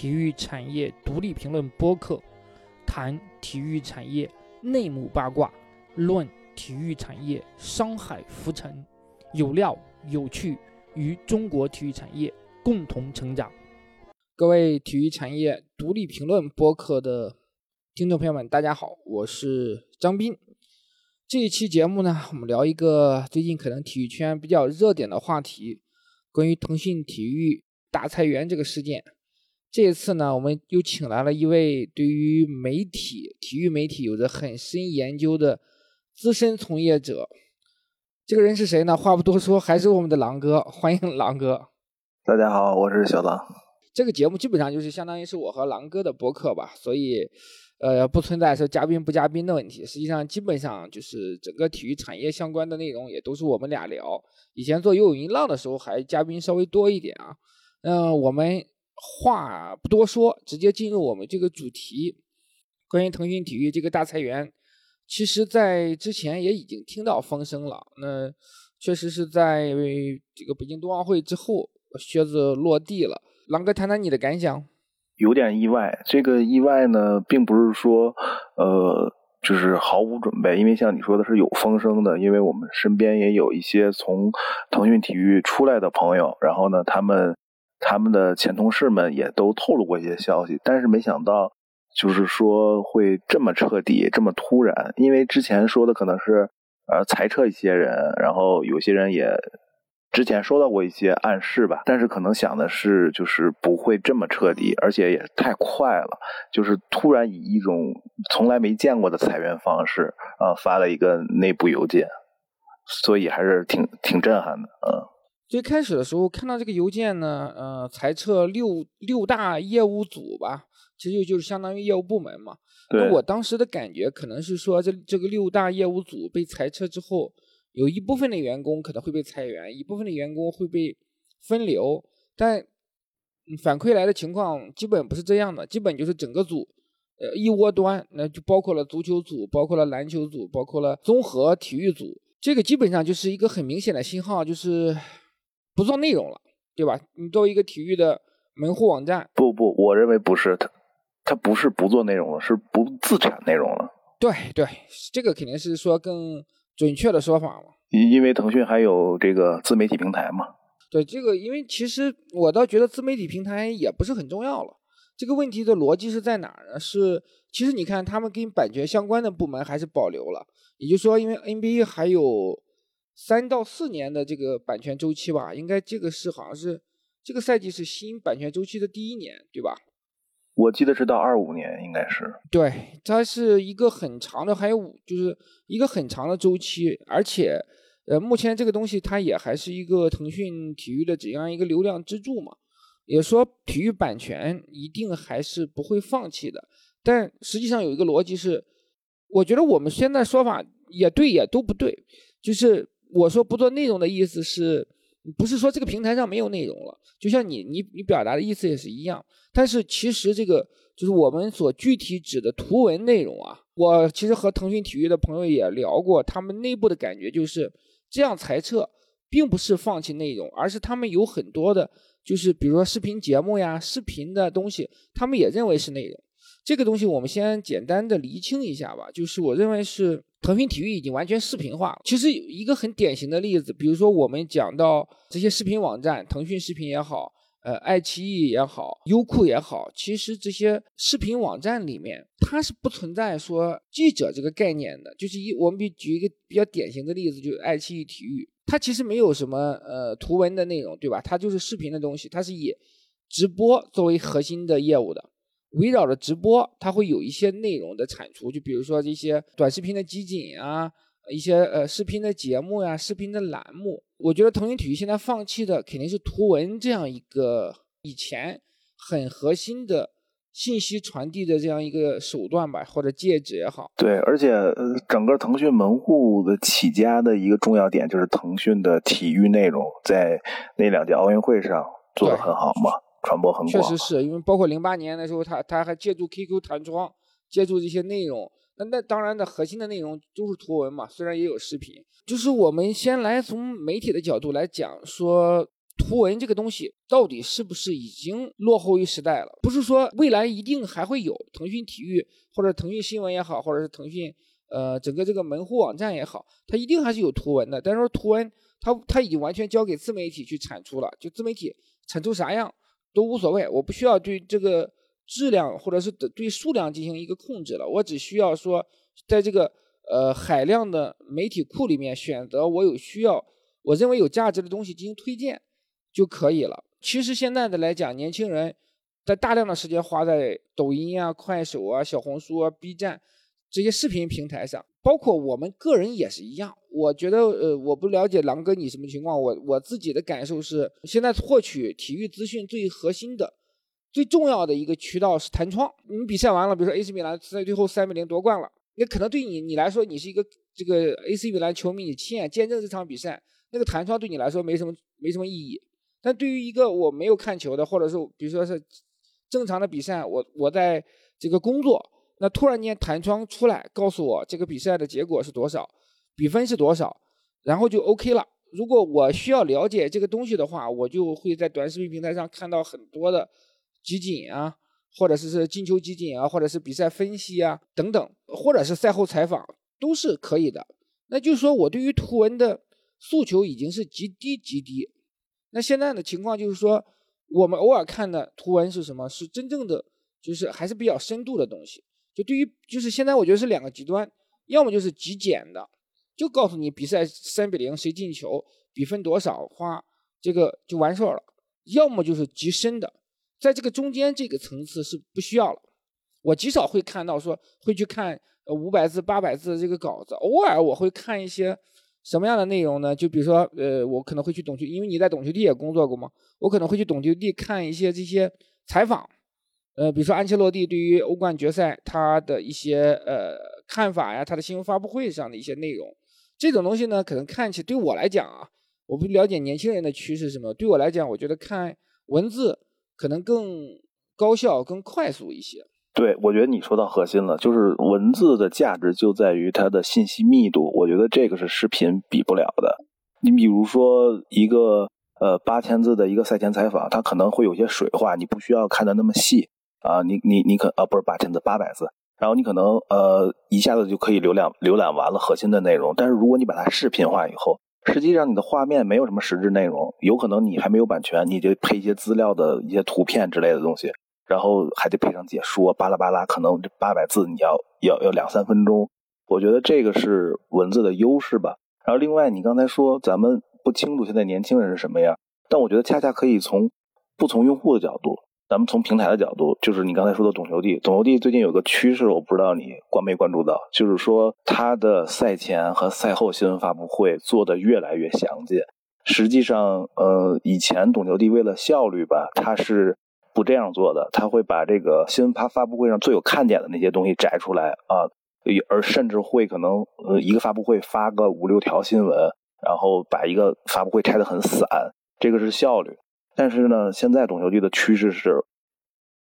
体育产业独立评论播客，谈体育产业内幕八卦，论体育产业商海浮沉，有料有趣，与中国体育产业共同成长。各位体育产业独立评论播客的听众朋友们，大家好，我是张斌。这一期节目呢，我们聊一个最近可能体育圈比较热点的话题，关于腾讯体育大裁员这个事件。这一次呢，我们又请来了一位对于媒体、体育媒体有着很深研究的资深从业者。这个人是谁呢？话不多说，还是我们的狼哥，欢迎狼哥。大家好，我是小狼。这个节目基本上就是相当于是我和狼哥的博客吧，所以呃不存在说嘉宾不嘉宾的问题。实际上，基本上就是整个体育产业相关的内容也都是我们俩聊。以前做游泳音浪的时候，还嘉宾稍微多一点啊。嗯，我们。话不多说，直接进入我们这个主题。关于腾讯体育这个大裁员，其实，在之前也已经听到风声了。那确实是在这个北京冬奥会之后，靴子落地了。狼哥，谈谈你的感想。有点意外，这个意外呢，并不是说，呃，就是毫无准备，因为像你说的是有风声的，因为我们身边也有一些从腾讯体育出来的朋友，然后呢，他们。他们的前同事们也都透露过一些消息，但是没想到，就是说会这么彻底、这么突然。因为之前说的可能是，呃，裁撤一些人，然后有些人也之前收到过一些暗示吧，但是可能想的是，就是不会这么彻底，而且也太快了，就是突然以一种从来没见过的裁员方式啊发了一个内部邮件，所以还是挺挺震撼的，嗯。最开始的时候看到这个邮件呢，呃，裁撤六六大业务组吧，其实就是相当于业务部门嘛。那我当时的感觉可能是说，这这个六大业务组被裁撤之后，有一部分的员工可能会被裁员，一部分的员工会被分流。但反馈来的情况基本不是这样的，基本就是整个组，呃，一窝端，那就包括了足球组，包括了篮球组，包括了综合体育组。这个基本上就是一个很明显的信号，就是。不做内容了，对吧？你作为一个体育的门户网站，不不，我认为不是他，他不是不做内容了，是不自产内容了。对对，这个肯定是说更准确的说法嘛。因因为腾讯还有这个自媒体平台嘛。对这个，因为其实我倒觉得自媒体平台也不是很重要了。这个问题的逻辑是在哪儿呢？是其实你看，他们跟版权相关的部门还是保留了，也就是说，因为 NBA 还有。三到四年的这个版权周期吧，应该这个是好像是这个赛季是新版权周期的第一年，对吧？我记得是到二五年，应该是。对，它是一个很长的，还有五，就是一个很长的周期，而且，呃，目前这个东西它也还是一个腾讯体育的怎样一个流量支柱嘛，也说体育版权一定还是不会放弃的，但实际上有一个逻辑是，我觉得我们现在说法也对，也都不对，就是。我说不做内容的意思是，不是说这个平台上没有内容了？就像你你你表达的意思也是一样。但是其实这个就是我们所具体指的图文内容啊。我其实和腾讯体育的朋友也聊过，他们内部的感觉就是这样裁撤，并不是放弃内容，而是他们有很多的，就是比如说视频节目呀、视频的东西，他们也认为是内容。这个东西我们先简单的厘清一下吧，就是我认为是。腾讯体育已经完全视频化了。其实一个很典型的例子，比如说我们讲到这些视频网站，腾讯视频也好，呃，爱奇艺也好，优酷也好，其实这些视频网站里面，它是不存在说记者这个概念的。就是一，我们比举一个比较典型的例子，就是爱奇艺体育，它其实没有什么呃图文的内容，对吧？它就是视频的东西，它是以直播作为核心的业务的。围绕着直播，它会有一些内容的产出，就比如说这些短视频的集锦啊，一些呃视频的节目呀，视频的栏目。我觉得腾讯体育现在放弃的肯定是图文这样一个以前很核心的信息传递的这样一个手段吧，或者介质也好。对，而且整个腾讯门户的起家的一个重要点就是腾讯的体育内容在那两届奥运会上做的很好嘛。传播很广，确实是因为包括零八年的时候，他他还借助 QQ 弹窗，借助这些内容。那那当然的核心的内容都是图文嘛，虽然也有视频。就是我们先来从媒体的角度来讲，说图文这个东西到底是不是已经落后于时代了？不是说未来一定还会有腾讯体育或者腾讯新闻也好，或者是腾讯呃整个这个门户网站也好，它一定还是有图文的。但是说图文它它已经完全交给自媒体去产出了，就自媒体产出啥样都无所谓，我不需要对这个质量或者是对数量进行一个控制了，我只需要说在这个呃海量的媒体库里面选择我有需要。我认为有价值的东西进行推荐就可以了。其实现在的来讲，年轻人在大量的时间花在抖音啊、快手啊、小红书啊、B 站这些视频平台上，包括我们个人也是一样。我觉得，呃，我不了解狼哥你什么情况，我我自己的感受是，现在获取体育资讯最核心的、最重要的一个渠道是弹窗。你比赛完了，比如说 AC 米兰在最后三比零夺冠了，那可能对你你来说，你是一个这个 AC 米兰球迷，你亲眼见证这场比赛。那个弹窗对你来说没什么没什么意义，但对于一个我没有看球的，或者是比如说是正常的比赛，我我在这个工作，那突然间弹窗出来告诉我这个比赛的结果是多少，比分是多少，然后就 OK 了。如果我需要了解这个东西的话，我就会在短视频平台上看到很多的集锦啊，或者是是进球集锦啊，或者是比赛分析啊等等，或者是赛后采访都是可以的。那就是说我对于图文的。诉求已经是极低极低，那现在的情况就是说，我们偶尔看的图文是什么？是真正的，就是还是比较深度的东西。对于，就是现在我觉得是两个极端，要么就是极简的，就告诉你比赛三比零谁进球，比分多少，花这个就完事儿了；要么就是极深的，在这个中间这个层次是不需要了。我极少会看到说会去看呃五百字、八百字的这个稿子，偶尔我会看一些。什么样的内容呢？就比如说，呃，我可能会去懂球，因为你在懂球帝也工作过嘛，我可能会去懂球帝看一些这些采访，呃，比如说安切洛蒂对于欧冠决赛他的一些呃看法呀，他的新闻发布会上的一些内容，这种东西呢，可能看起对我来讲啊，我不了解年轻人的趋势是什么，对我来讲，我觉得看文字可能更高效、更快速一些。对，我觉得你说到核心了，就是文字的价值就在于它的信息密度。我觉得这个是视频比不了的。你比如说一个呃八千字的一个赛前采访，它可能会有些水话，你不需要看的那么细啊。你你你可啊不是八千字八百字，然后你可能呃一下子就可以浏览浏览完了核心的内容。但是如果你把它视频化以后，实际上你的画面没有什么实质内容，有可能你还没有版权，你就配一些资料的一些图片之类的东西。然后还得配上解说，巴拉巴拉，可能这八百字你要要要两三分钟。我觉得这个是文字的优势吧。然后另外，你刚才说咱们不清楚现在年轻人是什么样，但我觉得恰恰可以从不从用户的角度，咱们从平台的角度，就是你刚才说的懂球帝，懂球帝最近有个趋势，我不知道你关没关注到，就是说他的赛前和赛后新闻发布会做的越来越详尽。实际上，呃，以前懂球帝为了效率吧，他是。不这样做的，他会把这个新闻发发布会上最有看点的那些东西摘出来啊，而甚至会可能呃一个发布会发个五六条新闻，然后把一个发布会拆得很散，这个是效率。但是呢，现在懂球帝的趋势是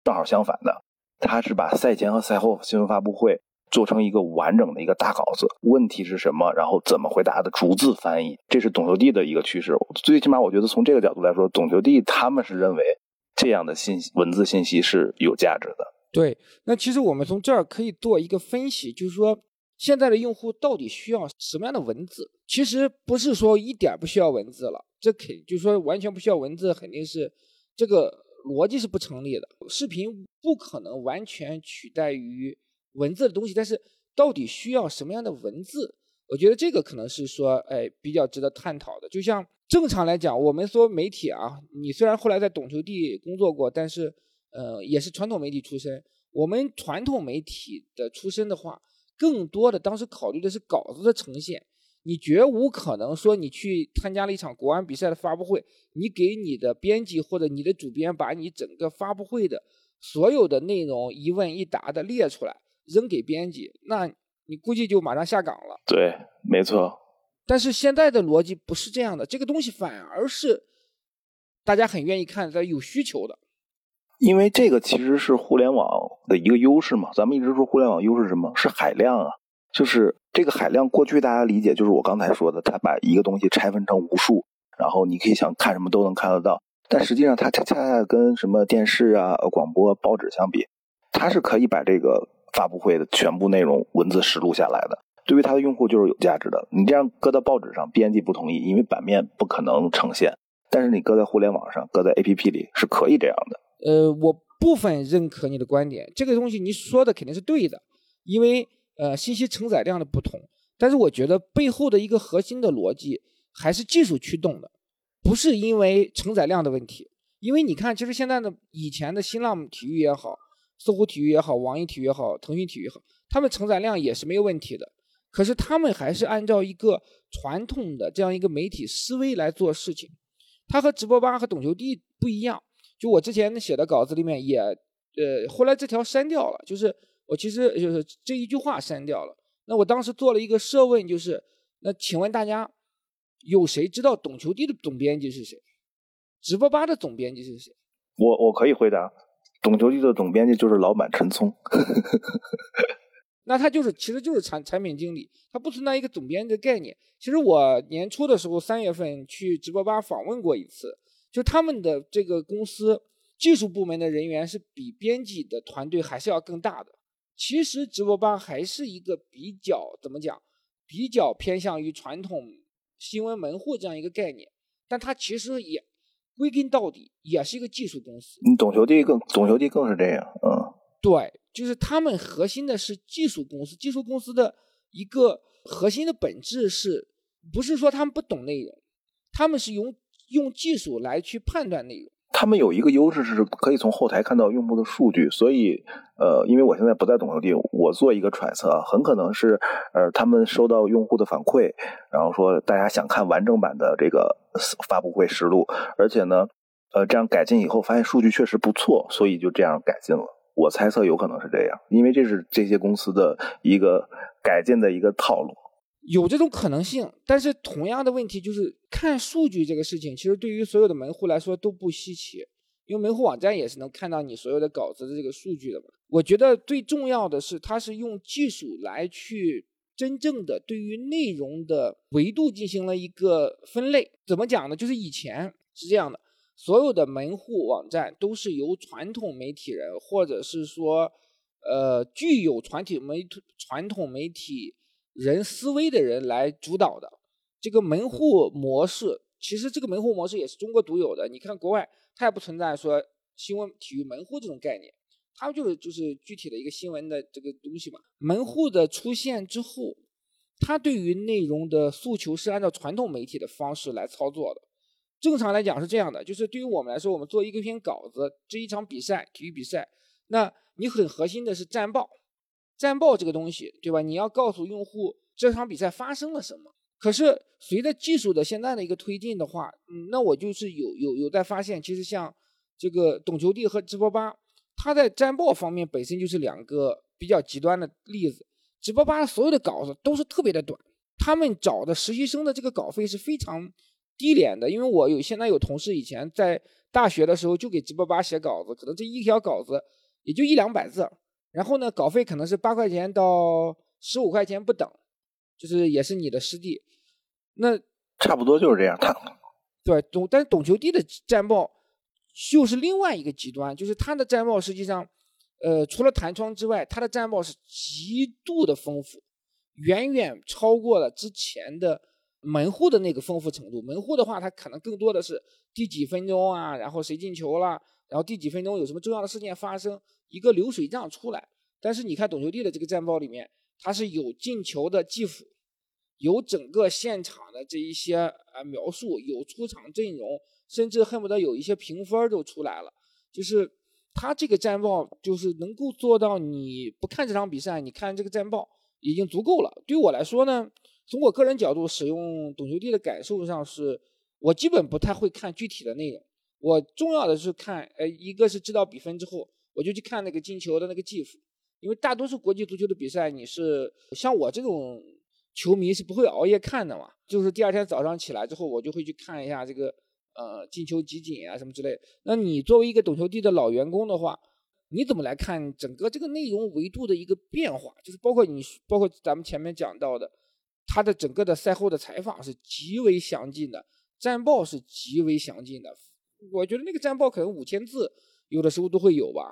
正好相反的，他是把赛前和赛后新闻发布会做成一个完整的一个大稿子，问题是什么，然后怎么回答的逐字翻译，这是懂球帝的一个趋势。最起码我觉得从这个角度来说，懂球帝他们是认为。这样的信息，文字信息是有价值的。对，那其实我们从这儿可以做一个分析，就是说现在的用户到底需要什么样的文字？其实不是说一点不需要文字了，这肯就是说完全不需要文字，肯定是这个逻辑是不成立的。视频不可能完全取代于文字的东西，但是到底需要什么样的文字？我觉得这个可能是说，哎，比较值得探讨的。就像正常来讲，我们说媒体啊，你虽然后来在懂球帝工作过，但是，呃，也是传统媒体出身。我们传统媒体的出身的话，更多的当时考虑的是稿子的呈现。你绝无可能说你去参加了一场国安比赛的发布会，你给你的编辑或者你的主编把你整个发布会的所有的内容一问一答的列出来扔给编辑，那。你估计就马上下岗了。对，没错。但是现在的逻辑不是这样的，这个东西反而是大家很愿意看，在有需求的。因为这个其实是互联网的一个优势嘛。咱们一直说互联网优势什么？是海量啊。就是这个海量，过去大家理解就是我刚才说的，他把一个东西拆分成无数，然后你可以想看什么都能看得到。但实际上，它恰恰跟什么电视啊、广播、报纸相比，它是可以把这个发布会的全部内容文字实录下来的。对于它的用户就是有价值的。你这样搁到报纸上，编辑不同意，因为版面不可能呈现。但是你搁在互联网上，搁在 APP 里是可以这样的。呃，我部分认可你的观点，这个东西你说的肯定是对的，因为呃信息承载量的不同。但是我觉得背后的一个核心的逻辑还是技术驱动的，不是因为承载量的问题。因为你看，其实现在的以前的新浪体育也好，搜狐体育也好，网易体育也好，腾讯体育也好，他们承载量也是没有问题的。可是他们还是按照一个传统的这样一个媒体思维来做事情，他和直播吧和懂球帝不一样。就我之前写的稿子里面也，呃，后来这条删掉了，就是我其实就是这一句话删掉了。那我当时做了一个设问，就是那请问大家有谁知道懂球帝的总编辑是谁？直播吧的总编辑是谁？我我可以回答，懂球帝的总编辑就是老板陈聪。那他就是其实就是产产品经理，他不存在一个总编辑的概念。其实我年初的时候三月份去直播吧访问过一次。就他们的这个公司技术部门的人员是比编辑的团队还是要更大的。其实直播吧还是一个比较怎么讲，比较偏向于传统新闻门户这样一个概念，但它其实也归根到底也是一个技术公司。你懂球帝更懂球帝更是这样，嗯，对，就是他们核心的是技术公司，技术公司的一个核心的本质是不是说他们不懂内容，他们是用。用技术来去判断内容，他们有一个优势是可以从后台看到用户的数据，所以呃，因为我现在不在懂球帝，我做一个揣测，很可能是呃，他们收到用户的反馈，然后说大家想看完整版的这个发布会实录，而且呢，呃，这样改进以后发现数据确实不错，所以就这样改进了。我猜测有可能是这样，因为这是这些公司的一个改进的一个套路。有这种可能性，但是同样的问题就是看数据这个事情，其实对于所有的门户来说都不稀奇，因为门户网站也是能看到你所有的稿子的这个数据的嘛。我觉得最重要的是，它是用技术来去真正的对于内容的维度进行了一个分类。怎么讲呢？就是以前是这样的，所有的门户网站都是由传统媒体人或者是说，呃，具有传统媒传统媒体。人思维的人来主导的这个门户模式，其实这个门户模式也是中国独有的。你看国外，它也不存在说新闻体育门户这种概念，它就是就是具体的一个新闻的这个东西嘛。门户的出现之后，它对于内容的诉求是按照传统媒体的方式来操作的。正常来讲是这样的，就是对于我们来说，我们做一个篇稿子，这一场比赛，体育比赛，那你很核心的是战报。战报这个东西，对吧？你要告诉用户这场比赛发生了什么。可是随着技术的现在的一个推进的话，嗯，那我就是有有有在发现，其实像这个懂球帝和直播吧，它在战报方面本身就是两个比较极端的例子。直播吧所有的稿子都是特别的短，他们找的实习生的这个稿费是非常低廉的。因为我有现在有同事以前在大学的时候就给直播吧写稿子，可能这一条稿子也就一两百字。然后呢，稿费可能是八块钱到十五块钱不等，就是也是你的师弟。那差不多就是这样。他 对懂，但是懂球帝的战报就是另外一个极端，就是他的战报实际上，呃，除了弹窗之外，他的战报是极度的丰富，远远超过了之前的门户的那个丰富程度。门户的话，它可能更多的是第几分钟啊，然后谁进球了，然后第几分钟有什么重要的事件发生。一个流水账出来，但是你看懂球帝的这个战报里面，它是有进球的计幅，有整个现场的这一些啊描述，有出场阵容，甚至恨不得有一些评分都出来了。就是他这个战报，就是能够做到你不看这场比赛，你看这个战报已经足够了。对我来说呢，从我个人角度使用懂球帝的感受上是，我基本不太会看具体的内容，我重要的是看，呃，一个是知道比分之后。我就去看那个进球的那个技术，因为大多数国际足球的比赛，你是像我这种球迷是不会熬夜看的嘛，就是第二天早上起来之后，我就会去看一下这个呃进球集锦啊什么之类。那你作为一个懂球帝的老员工的话，你怎么来看整个这个内容维度的一个变化？就是包括你，包括咱们前面讲到的，他的整个的赛后的采访是极为详尽的，战报是极为详尽的。我觉得那个战报可能五千字，有的时候都会有吧，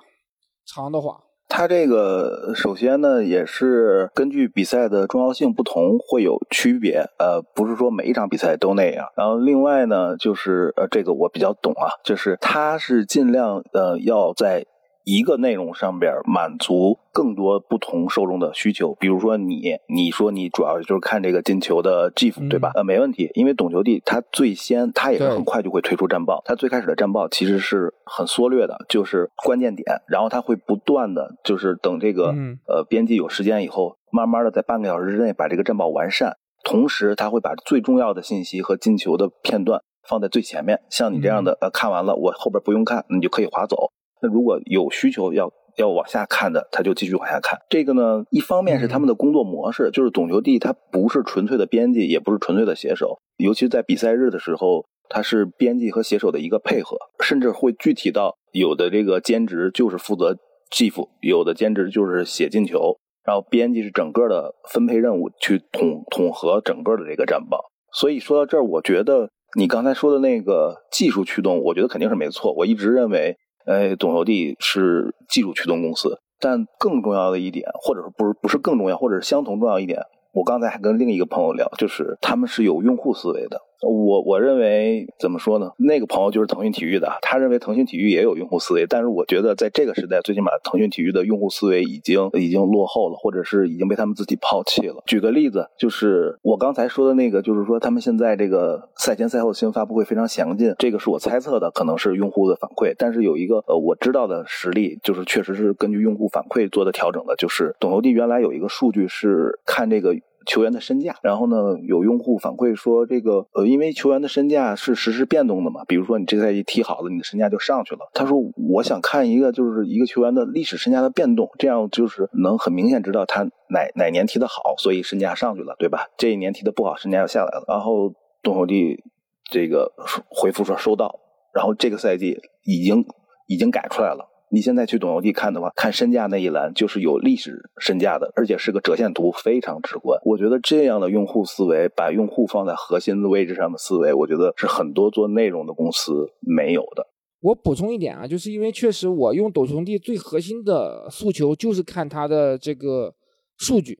长的话。它这个首先呢，也是根据比赛的重要性不同会有区别，呃，不是说每一场比赛都那样。然后另外呢，就是呃，这个我比较懂啊，就是它是尽量呃要在。一个内容上边满足更多不同受众的需求，比如说你，你说你主要就是看这个进球的 GIF 对吧？呃，没问题，因为懂球帝他最先，他也是很快就会推出战报。他最开始的战报其实是很缩略的，就是关键点，然后他会不断的就是等这个呃编辑有时间以后，慢慢的在半个小时之内把这个战报完善。同时，他会把最重要的信息和进球的片段放在最前面。像你这样的，呃，看完了我后边不用看，你就可以划走。那如果有需求要要往下看的，他就继续往下看。这个呢，一方面是他们的工作模式，就是懂球帝他不是纯粹的编辑，也不是纯粹的写手，尤其是在比赛日的时候，他是编辑和写手的一个配合，甚至会具体到有的这个兼职就是负责 GIF，有的兼职就是写进球，然后编辑是整个的分配任务去统统合整个的这个战报。所以说到这儿，我觉得你刚才说的那个技术驱动，我觉得肯定是没错。我一直认为。哎，懂球帝是技术驱动公司，但更重要的一点，或者说不是不是更重要，或者是相同重要一点，我刚才还跟另一个朋友聊，就是他们是有用户思维的。我我认为怎么说呢？那个朋友就是腾讯体育的，他认为腾讯体育也有用户思维，但是我觉得在这个时代，最起码腾讯体育的用户思维已经已经落后了，或者是已经被他们自己抛弃了。举个例子，就是我刚才说的那个，就是说他们现在这个赛前赛后新闻发布会非常详尽，这个是我猜测的，可能是用户的反馈。但是有一个呃我知道的实例，就是确实是根据用户反馈做的调整的，就是懂球帝原来有一个数据是看这个。球员的身价，然后呢，有用户反馈说，这个呃，因为球员的身价是实时变动的嘛，比如说你这赛季踢好了，你的身价就上去了。他说，我想看一个就是一个球员的历史身价的变动，这样就是能很明显知道他哪哪年踢得好，所以身价上去了，对吧？这一年踢得不好，身价又下来了。然后东手弟这个回复说收到，然后这个赛季已经已经改出来了。你现在去懂球帝看的话，看身价那一栏就是有历史身价的，而且是个折线图，非常直观。我觉得这样的用户思维，把用户放在核心的位置上的思维，我觉得是很多做内容的公司没有的。我补充一点啊，就是因为确实我用懂球帝最核心的诉求就是看它的这个数据，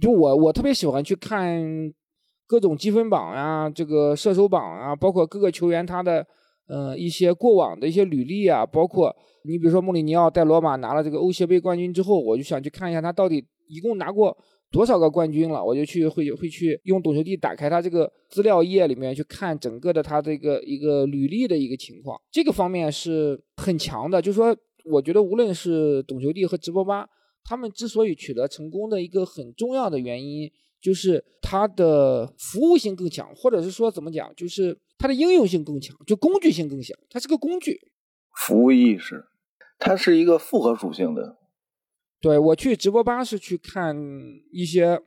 就我我特别喜欢去看各种积分榜呀，这个射手榜啊，包括各个球员他的呃一些过往的一些履历啊，包括。你比如说，穆里尼奥带罗马拿了这个欧协杯冠军之后，我就想去看一下他到底一共拿过多少个冠军了。我就去会会去用懂球帝打开他这个资料页里面去看整个的他这个一个履历的一个情况，这个方面是很强的。就是说，我觉得无论是懂球帝和直播吧，他们之所以取得成功的一个很重要的原因，就是它的服务性更强，或者是说怎么讲，就是它的应用性更强，就工具性更强，它是个工具，服务意识。它是一个复合属性的，对我去直播吧是去看一些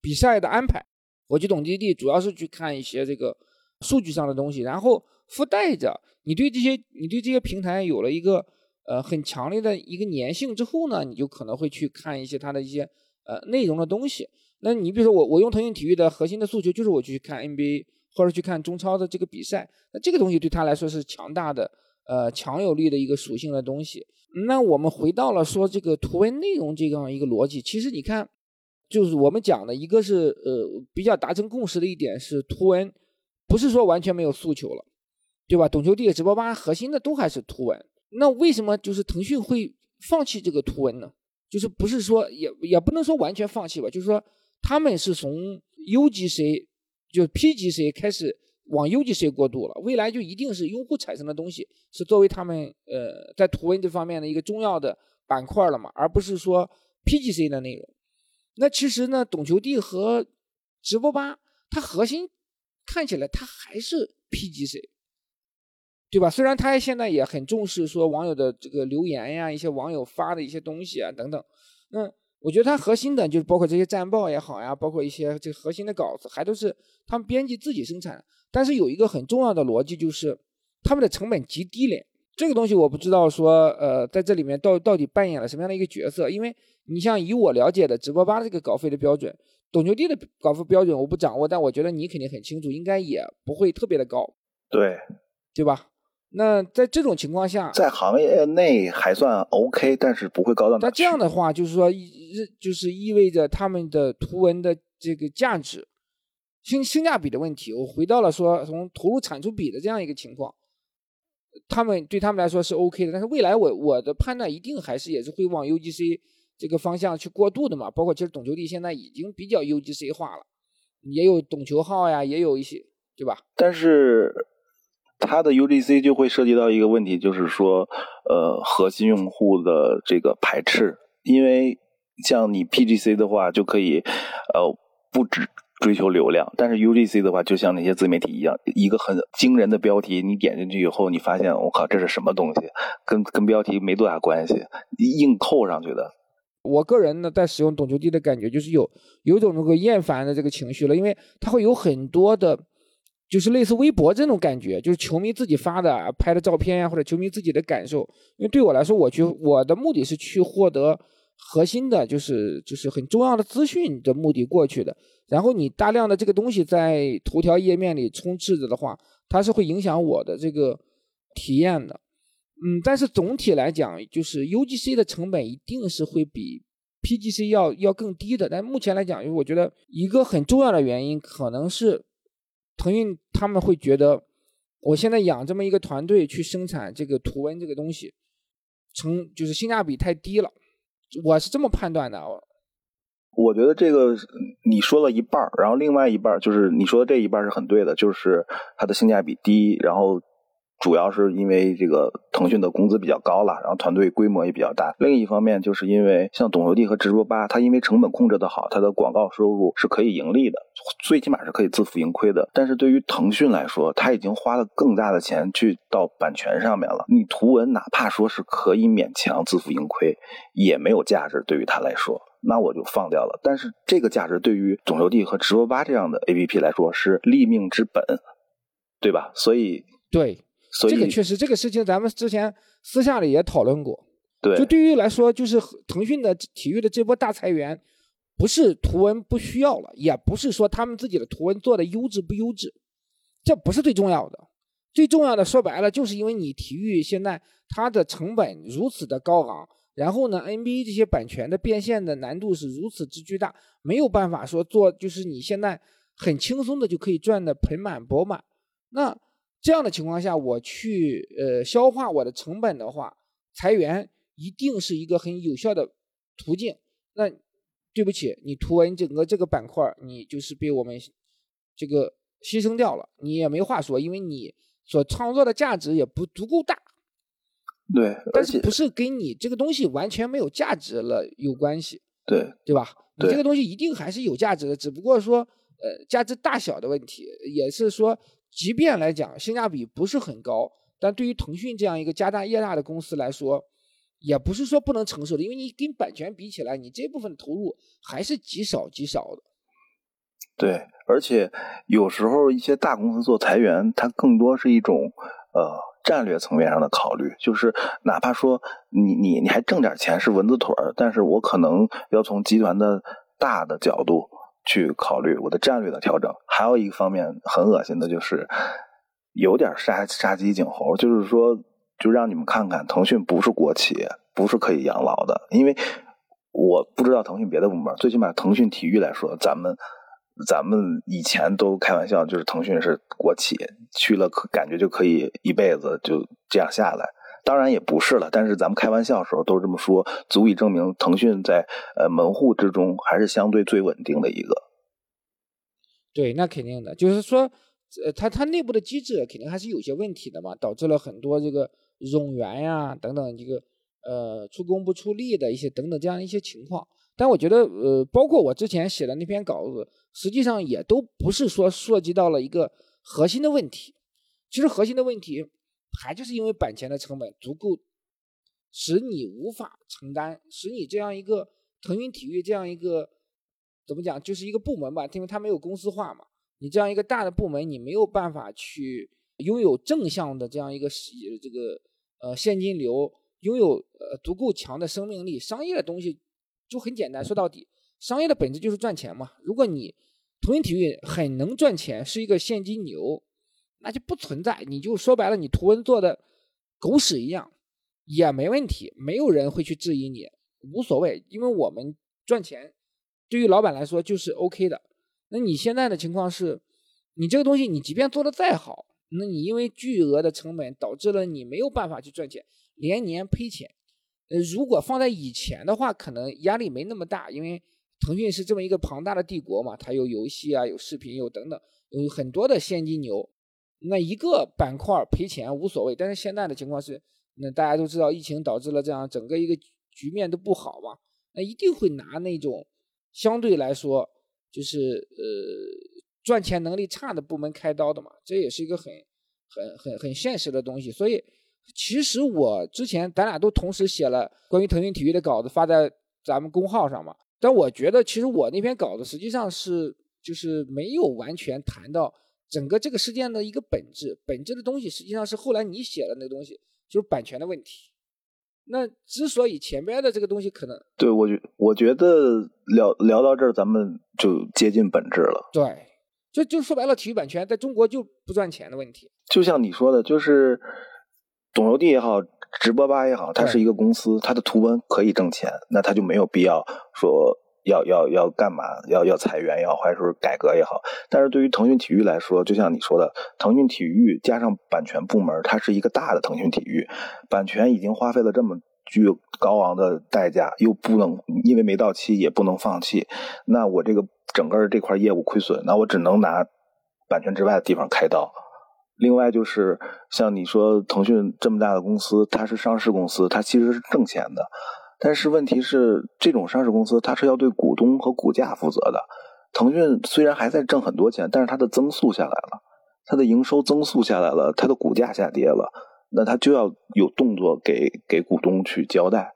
比赛的安排，我去懂基地主要是去看一些这个数据上的东西，然后附带着你对这些你对这些平台有了一个呃很强烈的一个粘性之后呢，你就可能会去看一些它的一些呃内容的东西。那你比如说我我用腾讯体育的核心的诉求就是我去看 NBA 或者去看中超的这个比赛，那这个东西对他来说是强大的。呃，强有力的一个属性的东西。那我们回到了说这个图文内容这样一个逻辑。其实你看，就是我们讲的一个是呃比较达成共识的一点是图文，不是说完全没有诉求了，对吧？懂球帝直播吧核心的都还是图文。那为什么就是腾讯会放弃这个图文呢？就是不是说也也不能说完全放弃吧？就是说他们是从 UGC 就 PGC 开始。往 UGC 过渡了，未来就一定是用户产生的东西是作为他们呃在图文这方面的一个重要的板块了嘛，而不是说 PGC 的内容。那其实呢，懂球帝和直播吧，它核心看起来它还是 PGC，对吧？虽然它现在也很重视说网友的这个留言呀，一些网友发的一些东西啊等等，那。我觉得它核心的就是包括这些战报也好呀，包括一些这个核心的稿子，还都是他们编辑自己生产。但是有一个很重要的逻辑就是，他们的成本极低廉。这个东西我不知道说，呃，在这里面到到底扮演了什么样的一个角色？因为你像以我了解的直播吧这个稿费的标准，懂球帝的稿费标准我不掌握，但我觉得你肯定很清楚，应该也不会特别的高，对对吧？那在这种情况下，在行业内还算 OK，但是不会高到哪那这样的话，就是说，意就是意味着他们的图文的这个价值、性性价比的问题。我回到了说，从投入产出比的这样一个情况，他们对他们来说是 OK 的。但是未来我我的判断一定还是也是会往 UGC 这个方向去过渡的嘛。包括其实懂球帝现在已经比较 UGC 化了，也有懂球号呀，也有一些，对吧？但是。它的 UGC 就会涉及到一个问题，就是说，呃，核心用户的这个排斥，因为像你 PGC 的话，就可以，呃，不只追求流量，但是 UGC 的话，就像那些自媒体一样，一个很惊人的标题，你点进去以后，你发现，我靠，这是什么东西？跟跟标题没多大关系，硬扣上去的。我个人呢，在使用懂球帝的感觉，就是有有种那个厌烦的这个情绪了，因为它会有很多的。就是类似微博这种感觉，就是球迷自己发的拍的照片呀，或者球迷自己的感受。因为对我来说，我去我的目的是去获得核心的，就是就是很重要的资讯的目的过去的。然后你大量的这个东西在头条页面里充斥着的话，它是会影响我的这个体验的。嗯，但是总体来讲，就是 UGC 的成本一定是会比 PGC 要要更低的。但目前来讲，因为我觉得一个很重要的原因可能是。腾讯他们会觉得，我现在养这么一个团队去生产这个图文这个东西，成就是性价比太低了，我是这么判断的。我觉得这个你说了一半然后另外一半就是你说的这一半是很对的，就是它的性价比低，然后。主要是因为这个腾讯的工资比较高了，然后团队规模也比较大。另一方面，就是因为像懂游帝和直播吧，它因为成本控制的好，它的广告收入是可以盈利的，最起码是可以自负盈亏的。但是对于腾讯来说，它已经花了更大的钱去到版权上面了。你图文哪怕说是可以勉强自负盈亏，也没有价值对于它来说，那我就放掉了。但是这个价值对于懂游帝和直播吧这样的 APP 来说是立命之本，对吧？所以对。这个确实，这个事情咱们之前私下里也讨论过。对，就对于来说，就是腾讯的体育的这波大裁员，不是图文不需要了，也不是说他们自己的图文做的优质不优质，这不是最重要的。最重要的说白了，就是因为你体育现在它的成本如此的高昂，然后呢，NBA 这些版权的变现的难度是如此之巨大，没有办法说做，就是你现在很轻松的就可以赚的盆满钵满。那这样的情况下，我去呃消化我的成本的话，裁员一定是一个很有效的途径。那对不起，你图文整个这个板块，你就是被我们这个牺牲掉了，你也没话说，因为你所创造的价值也不足够大。对，但是不是跟你这个东西完全没有价值了有关系？对，对吧？你这个东西一定还是有价值的，只不过说呃价值大小的问题，也是说。即便来讲性价比不是很高，但对于腾讯这样一个家大业大的公司来说，也不是说不能承受的，因为你跟版权比起来，你这部分投入还是极少极少的。对，而且有时候一些大公司做裁员，它更多是一种呃战略层面上的考虑，就是哪怕说你你你还挣点钱是蚊子腿儿，但是我可能要从集团的大的角度。去考虑我的战略的调整，还有一个方面很恶心的就是，有点杀杀鸡儆猴，就是说，就让你们看看，腾讯不是国企，不是可以养老的。因为我不知道腾讯别的部门，最起码腾讯体育来说，咱们咱们以前都开玩笑，就是腾讯是国企，去了可感觉就可以一辈子就这样下来。当然也不是了，但是咱们开玩笑的时候都这么说，足以证明腾讯在呃门户之中还是相对最稳定的一个。对，那肯定的，就是说，呃，它它内部的机制肯定还是有些问题的嘛，导致了很多这个冗员呀等等这个呃出工不出力的一些等等这样一些情况。但我觉得呃，包括我之前写的那篇稿子，实际上也都不是说涉及到了一个核心的问题。其实核心的问题。还就是因为版权的成本足够，使你无法承担，使你这样一个腾讯体育这样一个怎么讲，就是一个部门吧，因为它没有公司化嘛。你这样一个大的部门，你没有办法去拥有正向的这样一个这个呃现金流，拥有呃足够强的生命力。商业的东西就很简单，说到底，商业的本质就是赚钱嘛。如果你腾讯体育很能赚钱，是一个现金牛，那就不存在。你就说白了，你图文做的狗屎一样也没问题，没有人会去质疑你，无所谓，因为我们赚钱对于老板来说就是 OK 的。那你现在的情况是，你这个东西你即便做的再好，那你因为巨额的成本导致了你没有办法去赚钱，连年赔钱。呃，如果放在以前的话，可能压力没那么大，因为腾讯是这么一个庞大的帝国嘛，它有游戏啊，有视频，有等等，有很多的现金流。那一个板块赔钱无所谓，但是现在的情况是，那大家都知道疫情导致了这样整个一个局面都不好嘛，那一定会拿那种相对来说就是呃赚钱能力差的部门开刀的嘛，这也是一个很很很很现实的东西，所以。其实我之前咱俩都同时写了关于腾讯体育的稿子发在咱们公号上嘛，但我觉得其实我那篇稿子实际上是就是没有完全谈到整个这个事件的一个本质，本质的东西实际上是后来你写的那个东西，就是版权的问题。那之所以前边的这个东西可能对我觉我觉得聊聊到这儿咱们就接近本质了。对，就就说白了，体育版权在中国就不赚钱的问题。就像你说的，就是。懂游地也好，直播吧也好，它是一个公司，它的图文可以挣钱，那它就没有必要说要要要干嘛，要要裁员也好，还是改革也好。但是对于腾讯体育来说，就像你说的，腾讯体育加上版权部门，它是一个大的腾讯体育，版权已经花费了这么巨高昂的代价，又不能因为没到期也不能放弃，那我这个整个这块业务亏损，那我只能拿版权之外的地方开刀。另外就是像你说，腾讯这么大的公司，它是上市公司，它其实是挣钱的。但是问题是，这种上市公司它是要对股东和股价负责的。腾讯虽然还在挣很多钱，但是它的增速下来了，它的营收增速下来了，它的股价下跌了，那它就要有动作给给股东去交代。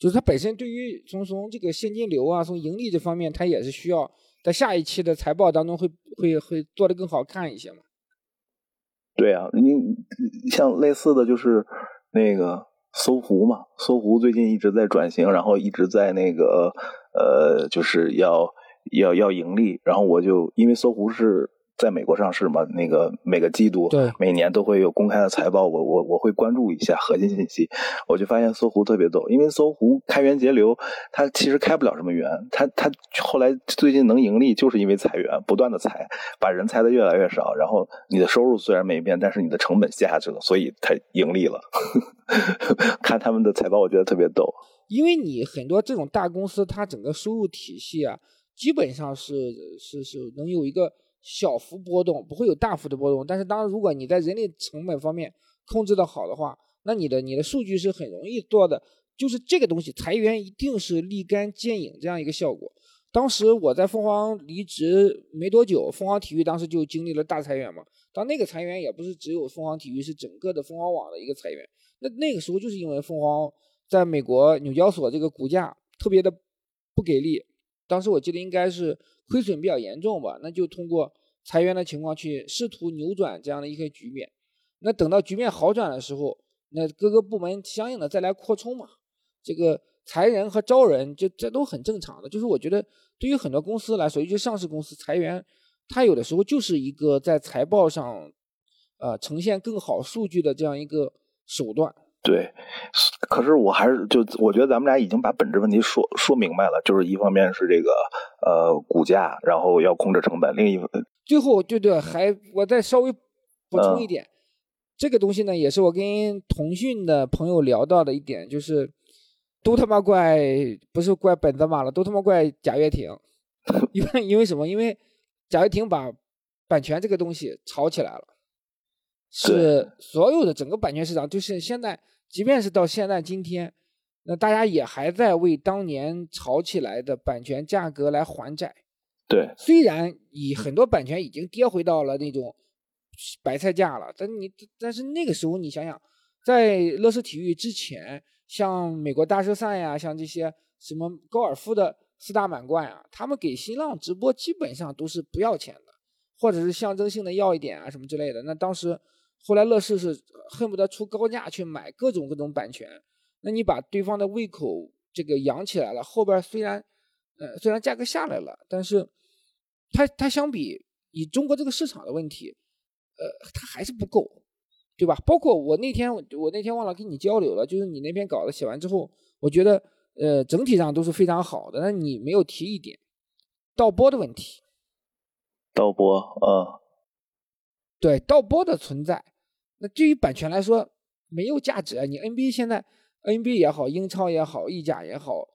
就是它本身对于从从这个现金流啊，从盈利这方面，它也是需要在下一期的财报当中会会会做的更好看一些嘛。对啊，你像类似的就是那个搜狐嘛，搜狐最近一直在转型，然后一直在那个呃，就是要要要盈利，然后我就因为搜狐是。在美国上市嘛，那个每个季度、每年都会有公开的财报，我我我会关注一下核心信息。我就发现搜狐特别逗，因为搜狐开源节流，它其实开不了什么源，它它后来最近能盈利，就是因为裁员，不断的裁，把人裁的越来越少，然后你的收入虽然没变，但是你的成本下去了，所以它盈利了。看他们的财报，我觉得特别逗，因为你很多这种大公司，它整个收入体系啊，基本上是是是能有一个。小幅波动不会有大幅的波动，但是当如果你在人力成本方面控制的好的话，那你的你的数据是很容易做的。就是这个东西裁员一定是立竿见影这样一个效果。当时我在凤凰离职没多久，凤凰体育当时就经历了大裁员嘛。当那个裁员也不是只有凤凰体育，是整个的凤凰网的一个裁员。那那个时候就是因为凤凰在美国纽交所这个股价特别的不给力，当时我记得应该是。亏损比较严重吧，那就通过裁员的情况去试图扭转这样的一个局面。那等到局面好转的时候，那各个部门相应的再来扩充嘛。这个裁人和招人，就这都很正常的。就是我觉得对于很多公司来说，尤其上市公司裁员，它有的时候就是一个在财报上，呃，呈现更好数据的这样一个手段。对，可是我还是就我觉得咱们俩已经把本质问题说说明白了，就是一方面是这个呃股价，然后要控制成本，另一最后对对，还我再稍微补充一点，这个东西呢也是我跟腾讯的朋友聊到的一点，就是都他妈怪不是怪本泽马了，都他妈怪贾跃亭，因为因为什么？因为贾跃亭把版权这个东西炒起来了。是所有的整个版权市场，就是现在，即便是到现在今天，那大家也还在为当年炒起来的版权价格来还债。对，虽然以很多版权已经跌回到了那种白菜价了，但你但是那个时候你想想，在乐视体育之前，像美国大师赛呀，像这些什么高尔夫的四大满贯啊，他们给新浪直播基本上都是不要钱的，或者是象征性的要一点啊什么之类的。那当时。后来乐视是恨不得出高价去买各种各种版权，那你把对方的胃口这个养起来了，后边虽然呃，虽然价格下来了，但是它它相比以中国这个市场的问题，呃，它还是不够，对吧？包括我那天我那天忘了跟你交流了，就是你那篇稿子写完之后，我觉得呃整体上都是非常好的，但你没有提一点盗播的问题。盗播，嗯，对，盗播的存在，那对于版权来说没有价值啊。你 NBA 现在 NBA 也好，英超也好，意甲也好。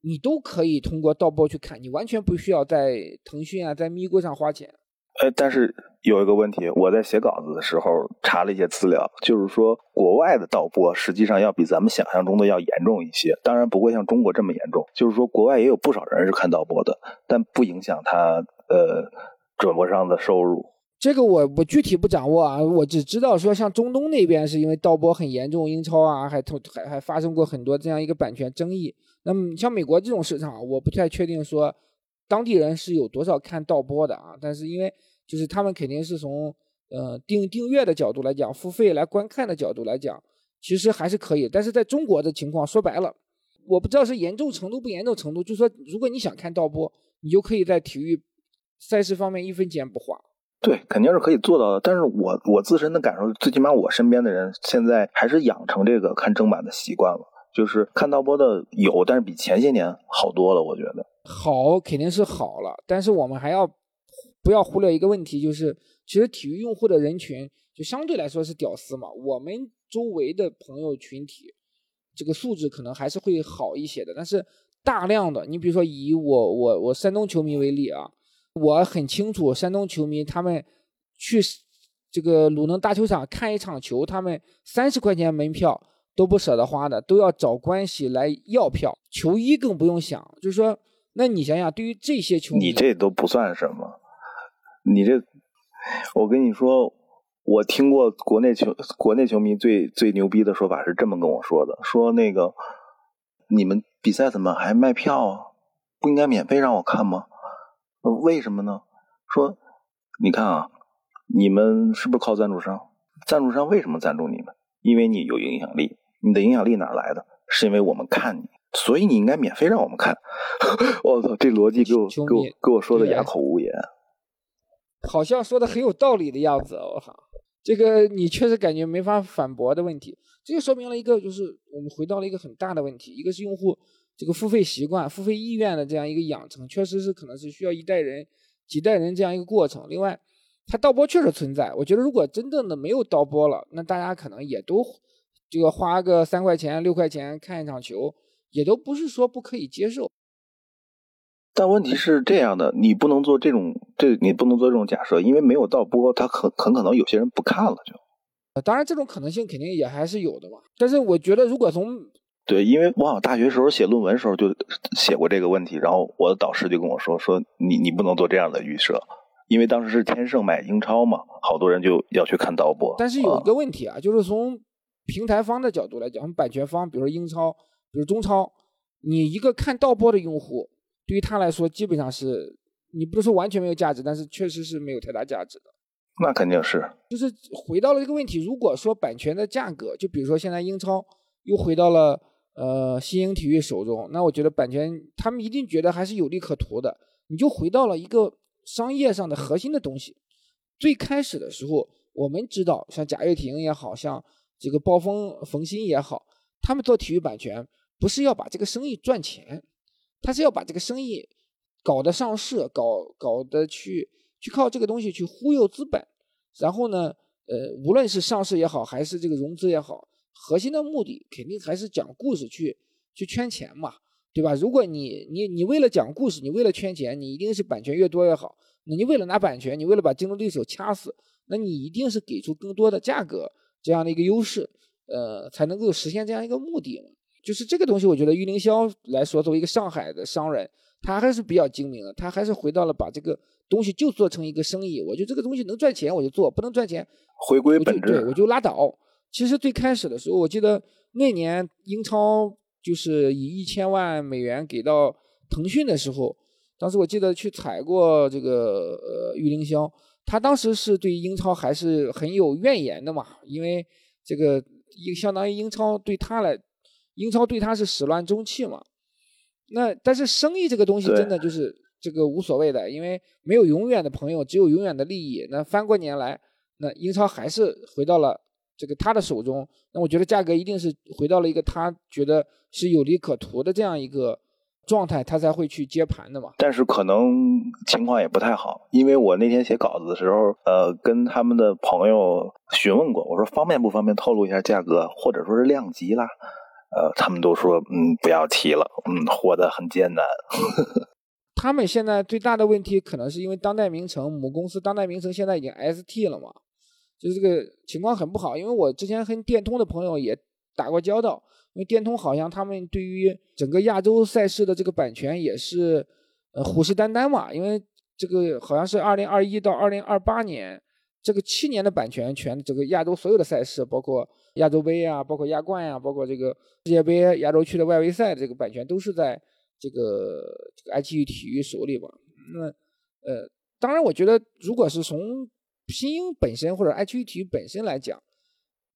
你都可以通过盗播去看，你完全不需要在腾讯啊，在咪咕上花钱。哎，但是有一个问题，我在写稿子的时候查了一些资料，就是说国外的盗播实际上要比咱们想象中的要严重一些，当然不会像中国这么严重。就是说国外也有不少人是看盗播的，但不影响他呃转播商的收入。这个我我具体不掌握啊，我只知道说像中东那边是因为盗播很严重，英超啊还还还发生过很多这样一个版权争议。那么像美国这种市场，我不太确定说当地人是有多少看盗播的啊。但是因为就是他们肯定是从呃订订阅的角度来讲，付费来观看的角度来讲，其实还是可以。但是在中国的情况，说白了，我不知道是严重程度不严重程度，就说如果你想看盗播，你就可以在体育赛事方面一分钱不花。对，肯定是可以做到的。但是我我自身的感受，最起码我身边的人现在还是养成这个看正版的习惯了。就是看到播的有，但是比前些年好多了。我觉得好肯定是好了，但是我们还要不要忽略一个问题，就是其实体育用户的人群就相对来说是屌丝嘛。我们周围的朋友群体这个素质可能还是会好一些的，但是大量的，你比如说以我我我山东球迷为例啊，我很清楚山东球迷他们去这个鲁能大球场看一场球，他们三十块钱门票。都不舍得花的，都要找关系来要票。球衣更不用想，就是说，那你想想，对于这些球迷，你这都不算什么。你这，我跟你说，我听过国内球国内球迷最最牛逼的说法是这么跟我说的：说那个你们比赛怎么还卖票啊？不应该免费让我看吗？为什么呢？说你看啊，你们是不是靠赞助商？赞助商为什么赞助你们？因为你有影响力。你的影响力哪来的？是因为我们看你，所以你应该免费让我们看。我操，这逻辑给我给我给我说的哑口无言，好像说的很有道理的样子。我靠，这个你确实感觉没法反驳的问题。这就说明了一个，就是我们回到了一个很大的问题，一个是用户这个付费习惯、付费意愿的这样一个养成，确实是可能是需要一代人、几代人这样一个过程。另外，它倒播确实存在。我觉得如果真正的没有倒播了，那大家可能也都。这个花个三块钱、六块钱看一场球，也都不是说不可以接受。但问题是这样的，你不能做这种这，你不能做这种假设，因为没有倒播，他很很可能有些人不看了就。当然，这种可能性肯定也还是有的嘛。但是我觉得，如果从对，因为我好像大学时候写论文时候就写过这个问题，然后我的导师就跟我说说你你不能做这样的预设，因为当时是天盛买英超嘛，好多人就要去看倒播。但是有一个问题啊，就是从平台方的角度来讲，版权方，比如说英超，比如中超，你一个看盗播的用户，对于他来说，基本上是你不是说完全没有价值，但是确实是没有太大价值的。那肯定是。就是回到了这个问题，如果说版权的价格，就比如说现在英超又回到了呃新英体育手中，那我觉得版权他们一定觉得还是有利可图的。你就回到了一个商业上的核心的东西。最开始的时候，我们知道像贾跃亭也好像。这个暴风冯鑫也好，他们做体育版权不是要把这个生意赚钱，他是要把这个生意搞得上市，搞搞得去去靠这个东西去忽悠资本，然后呢，呃，无论是上市也好，还是这个融资也好，核心的目的肯定还是讲故事去去圈钱嘛，对吧？如果你你你为了讲故事，你为了圈钱，你一定是版权越多越好。那你为了拿版权，你为了把竞争对手掐死，那你一定是给出更多的价格。这样的一个优势，呃，才能够实现这样一个目的。就是这个东西，我觉得玉凌霄来说，作为一个上海的商人，他还是比较精明的。他还是回到了把这个东西就做成一个生意。我觉得这个东西能赚钱，我就做；不能赚钱，回归本质，对我就拉倒。其实最开始的时候，我记得那年英超就是以一千万美元给到腾讯的时候，当时我记得去采过这个呃郁凌霄。他当时是对英超还是很有怨言的嘛，因为这个英相当于英超对他来，英超对他是始乱终弃嘛。那但是生意这个东西真的就是这个无所谓的，因为没有永远的朋友，只有永远的利益。那翻过年来，那英超还是回到了这个他的手中。那我觉得价格一定是回到了一个他觉得是有利可图的这样一个状态，他才会去接盘的嘛。但是可能情况也不太好，因为我那天写稿子的时候，呃，跟他们的朋友询问过，我说方便不方便透露一下价格，或者说是量级啦。呃，他们都说，嗯，不要提了，嗯，活得很艰难。他们现在最大的问题，可能是因为当代名城母公司当代名城现在已经 ST 了嘛，就这个情况很不好。因为我之前跟电通的朋友也打过交道，因为电通好像他们对于整个亚洲赛事的这个版权也是呃虎视眈眈嘛，因为这个好像是二零二一到二零二八年这个七年的版权权，这个亚洲所有的赛事，包括。亚洲杯啊，包括亚冠呀，包括这个世界杯亚洲区的外围赛，这个版权都是在这个这个爱奇艺体育手里吧？那呃，当然，我觉得如果是从拼音本身或者爱奇艺体育本身来讲，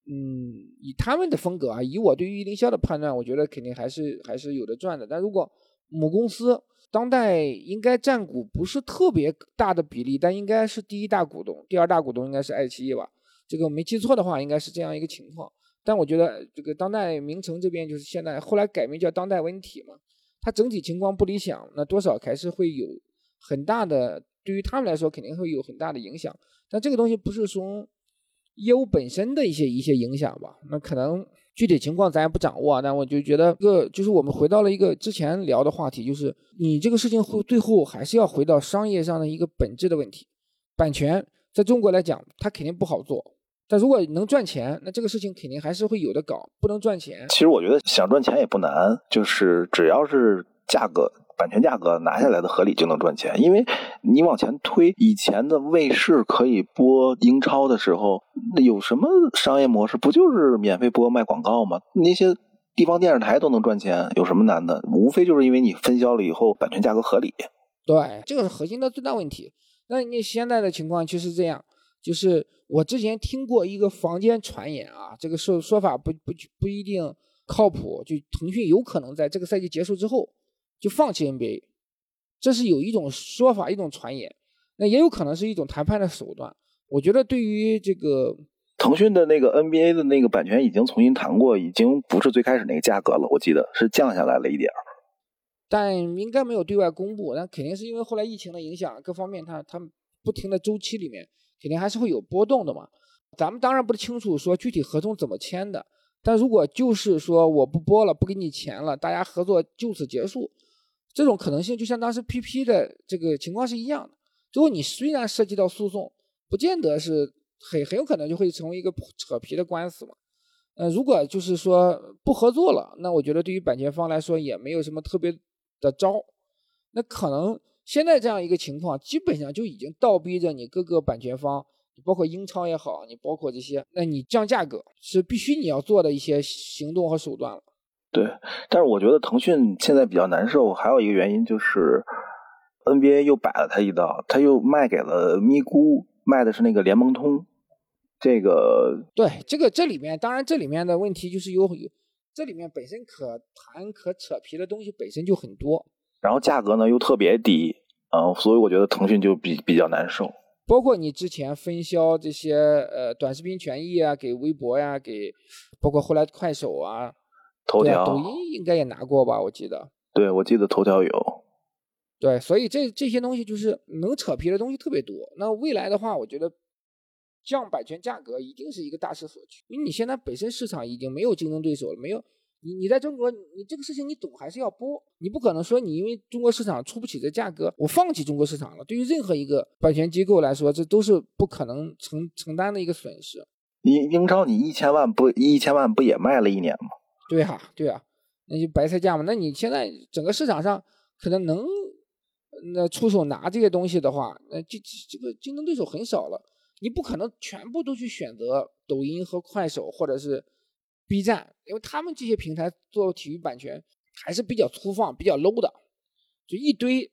嗯，以他们的风格啊，以我对于凌霄的判断，我觉得肯定还是还是有的赚的。但如果母公司当代应该占股不是特别大的比例，但应该是第一大股东，第二大股东应该是爱奇艺吧？这个没记错的话，应该是这样一个情况。但我觉得这个当代名城这边就是现在后来改名叫当代文体嘛，它整体情况不理想，那多少还是会有很大的，对于他们来说肯定会有很大的影响。但这个东西不是从业务本身的一些一些影响吧？那可能具体情况咱也不掌握啊。但我就觉得，个就是我们回到了一个之前聊的话题，就是你这个事情会最后还是要回到商业上的一个本质的问题。版权在中国来讲，它肯定不好做。但如果能赚钱，那这个事情肯定还是会有的搞。不能赚钱，其实我觉得想赚钱也不难，就是只要是价格、版权价格拿下来的合理，就能赚钱。因为你往前推，以前的卫视可以播英超的时候，那有什么商业模式？不就是免费播卖广告吗？那些地方电视台都能赚钱，有什么难的？无非就是因为你分销了以后，版权价格合理。对，这个是核心的最大问题。那你现在的情况就是这样。就是我之前听过一个坊间传言啊，这个说说法不不不一定靠谱。就腾讯有可能在这个赛季结束之后就放弃 NBA，这是有一种说法，一种传言。那也有可能是一种谈判的手段。我觉得对于这个腾讯的那个 NBA 的那个版权已经重新谈过，已经不是最开始那个价格了，我记得是降下来了一点儿，但应该没有对外公布。那肯定是因为后来疫情的影响，各方面它它不停的周期里面。肯定还是会有波动的嘛，咱们当然不清楚说具体合同怎么签的，但如果就是说我不播了，不给你钱了，大家合作就此结束，这种可能性就像当时 PP 的这个情况是一样的。最后你虽然涉及到诉讼，不见得是很很有可能就会成为一个扯皮的官司嘛。呃，如果就是说不合作了，那我觉得对于版权方来说也没有什么特别的招，那可能。现在这样一个情况，基本上就已经倒逼着你各个版权方，你包括英超也好，你包括这些，那你降价格是必须你要做的一些行动和手段了。对，但是我觉得腾讯现在比较难受，还有一个原因就是 NBA 又摆了他一道，他又卖给了咪咕，卖的是那个联盟通。这个对，这个这里面当然这里面的问题就是有有，这里面本身可谈可扯皮的东西本身就很多。然后价格呢又特别低，嗯，所以我觉得腾讯就比比较难受。包括你之前分销这些呃短视频权益啊，给微博呀，给包括后来快手啊，头条、抖音应该也拿过吧？我记得。对，我记得头条有。对，所以这这些东西就是能扯皮的东西特别多。那未来的话，我觉得降版权价格一定是一个大势所趋，因为你现在本身市场已经没有竞争对手了，没有。你你在中国，你这个事情你赌还是要播？你不可能说你因为中国市场出不起这价格，我放弃中国市场了。对于任何一个版权机构来说，这都是不可能承承担的一个损失。英英超你一千万不一千万不也卖了一年吗？对啊，对啊，那就白菜价嘛。那你现在整个市场上可能能那出手拿这些东西的话，那这这个竞争对手很少了。你不可能全部都去选择抖音和快手，或者是。B 站，因为他们这些平台做体育版权还是比较粗放、比较 low 的，就一堆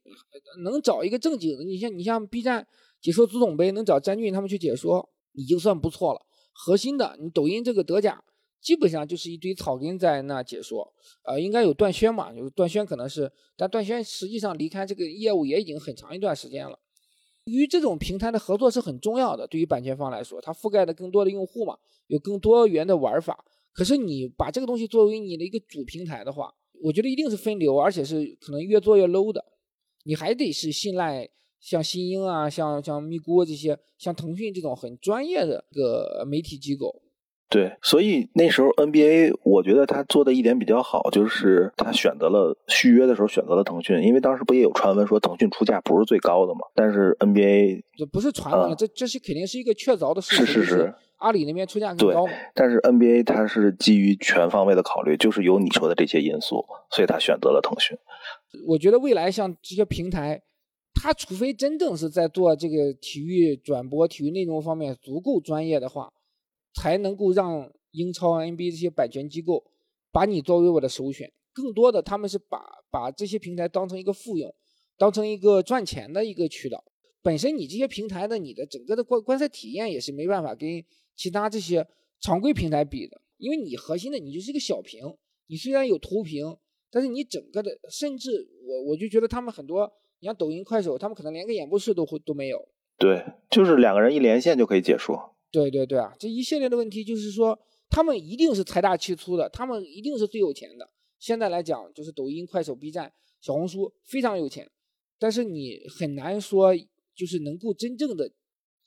能找一个正经的，你像你像 B 站解说足总杯，能找詹俊他们去解说，已经算不错了。核心的，你抖音这个德甲，基本上就是一堆草根在那解说，呃，应该有段轩嘛，就是段轩可能是，但段轩实际上离开这个业务也已经很长一段时间了。与这种平台的合作是很重要的，对于版权方来说，它覆盖的更多的用户嘛，有更多元的玩法。可是你把这个东西作为你的一个主平台的话，我觉得一定是分流，而且是可能越做越 low 的。你还得是信赖像新英啊、像像咪咕这些、像腾讯这种很专业的个媒体机构。对，所以那时候 NBA，我觉得他做的一点比较好，就是他选择了续约的时候选择了腾讯，因为当时不也有传闻说腾讯出价不是最高的嘛？但是 NBA 这不是传闻了，这这是肯定是一个确凿的事实。是是是，阿里那边出价更高。但是 NBA 它是基于全方位的考虑，就是有你说的这些因素，所以他选择了腾讯。我觉得未来像这些平台，他除非真正是在做这个体育转播、体育内容方面足够专业的话。才能够让英超、NBA 这些版权机构把你作为我的首选。更多的，他们是把把这些平台当成一个附用，当成一个赚钱的一个渠道。本身你这些平台的你的整个的观观赛体验也是没办法跟其他这些常规平台比的，因为你核心的你就是一个小屏，你虽然有图屏，但是你整个的，甚至我我就觉得他们很多，你像抖音、快手，他们可能连个演播室都会都没有。对，就是两个人一连线就可以解说。对对对啊，这一系列的问题就是说，他们一定是财大气粗的，他们一定是最有钱的。现在来讲，就是抖音、快手、B 站、小红书非常有钱，但是你很难说，就是能够真正的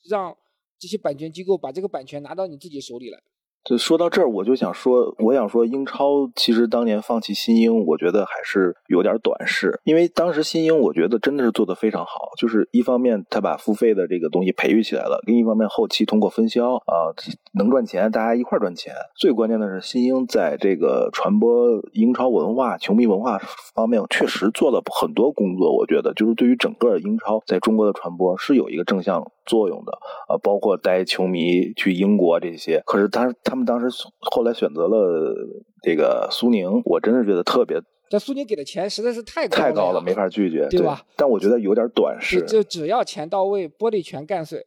让这些版权机构把这个版权拿到你自己手里来。就说到这儿，我就想说，我想说，英超其实当年放弃新英，我觉得还是有点短视。因为当时新英，我觉得真的是做的非常好，就是一方面他把付费的这个东西培育起来了，另一方面后期通过分销啊能赚钱，大家一块赚钱。最关键的是，新英在这个传播英超文化、球迷文化方面确实做了很多工作。我觉得就是对于整个英超在中国的传播是有一个正向作用的啊，包括带球迷去英国这些。可是他。他们当时后来选择了这个苏宁，我真的觉得特别。但苏宁给的钱实在是太高太高了，没法拒绝，对吧？但我觉得有点短视。就只要钱到位，玻璃全干碎。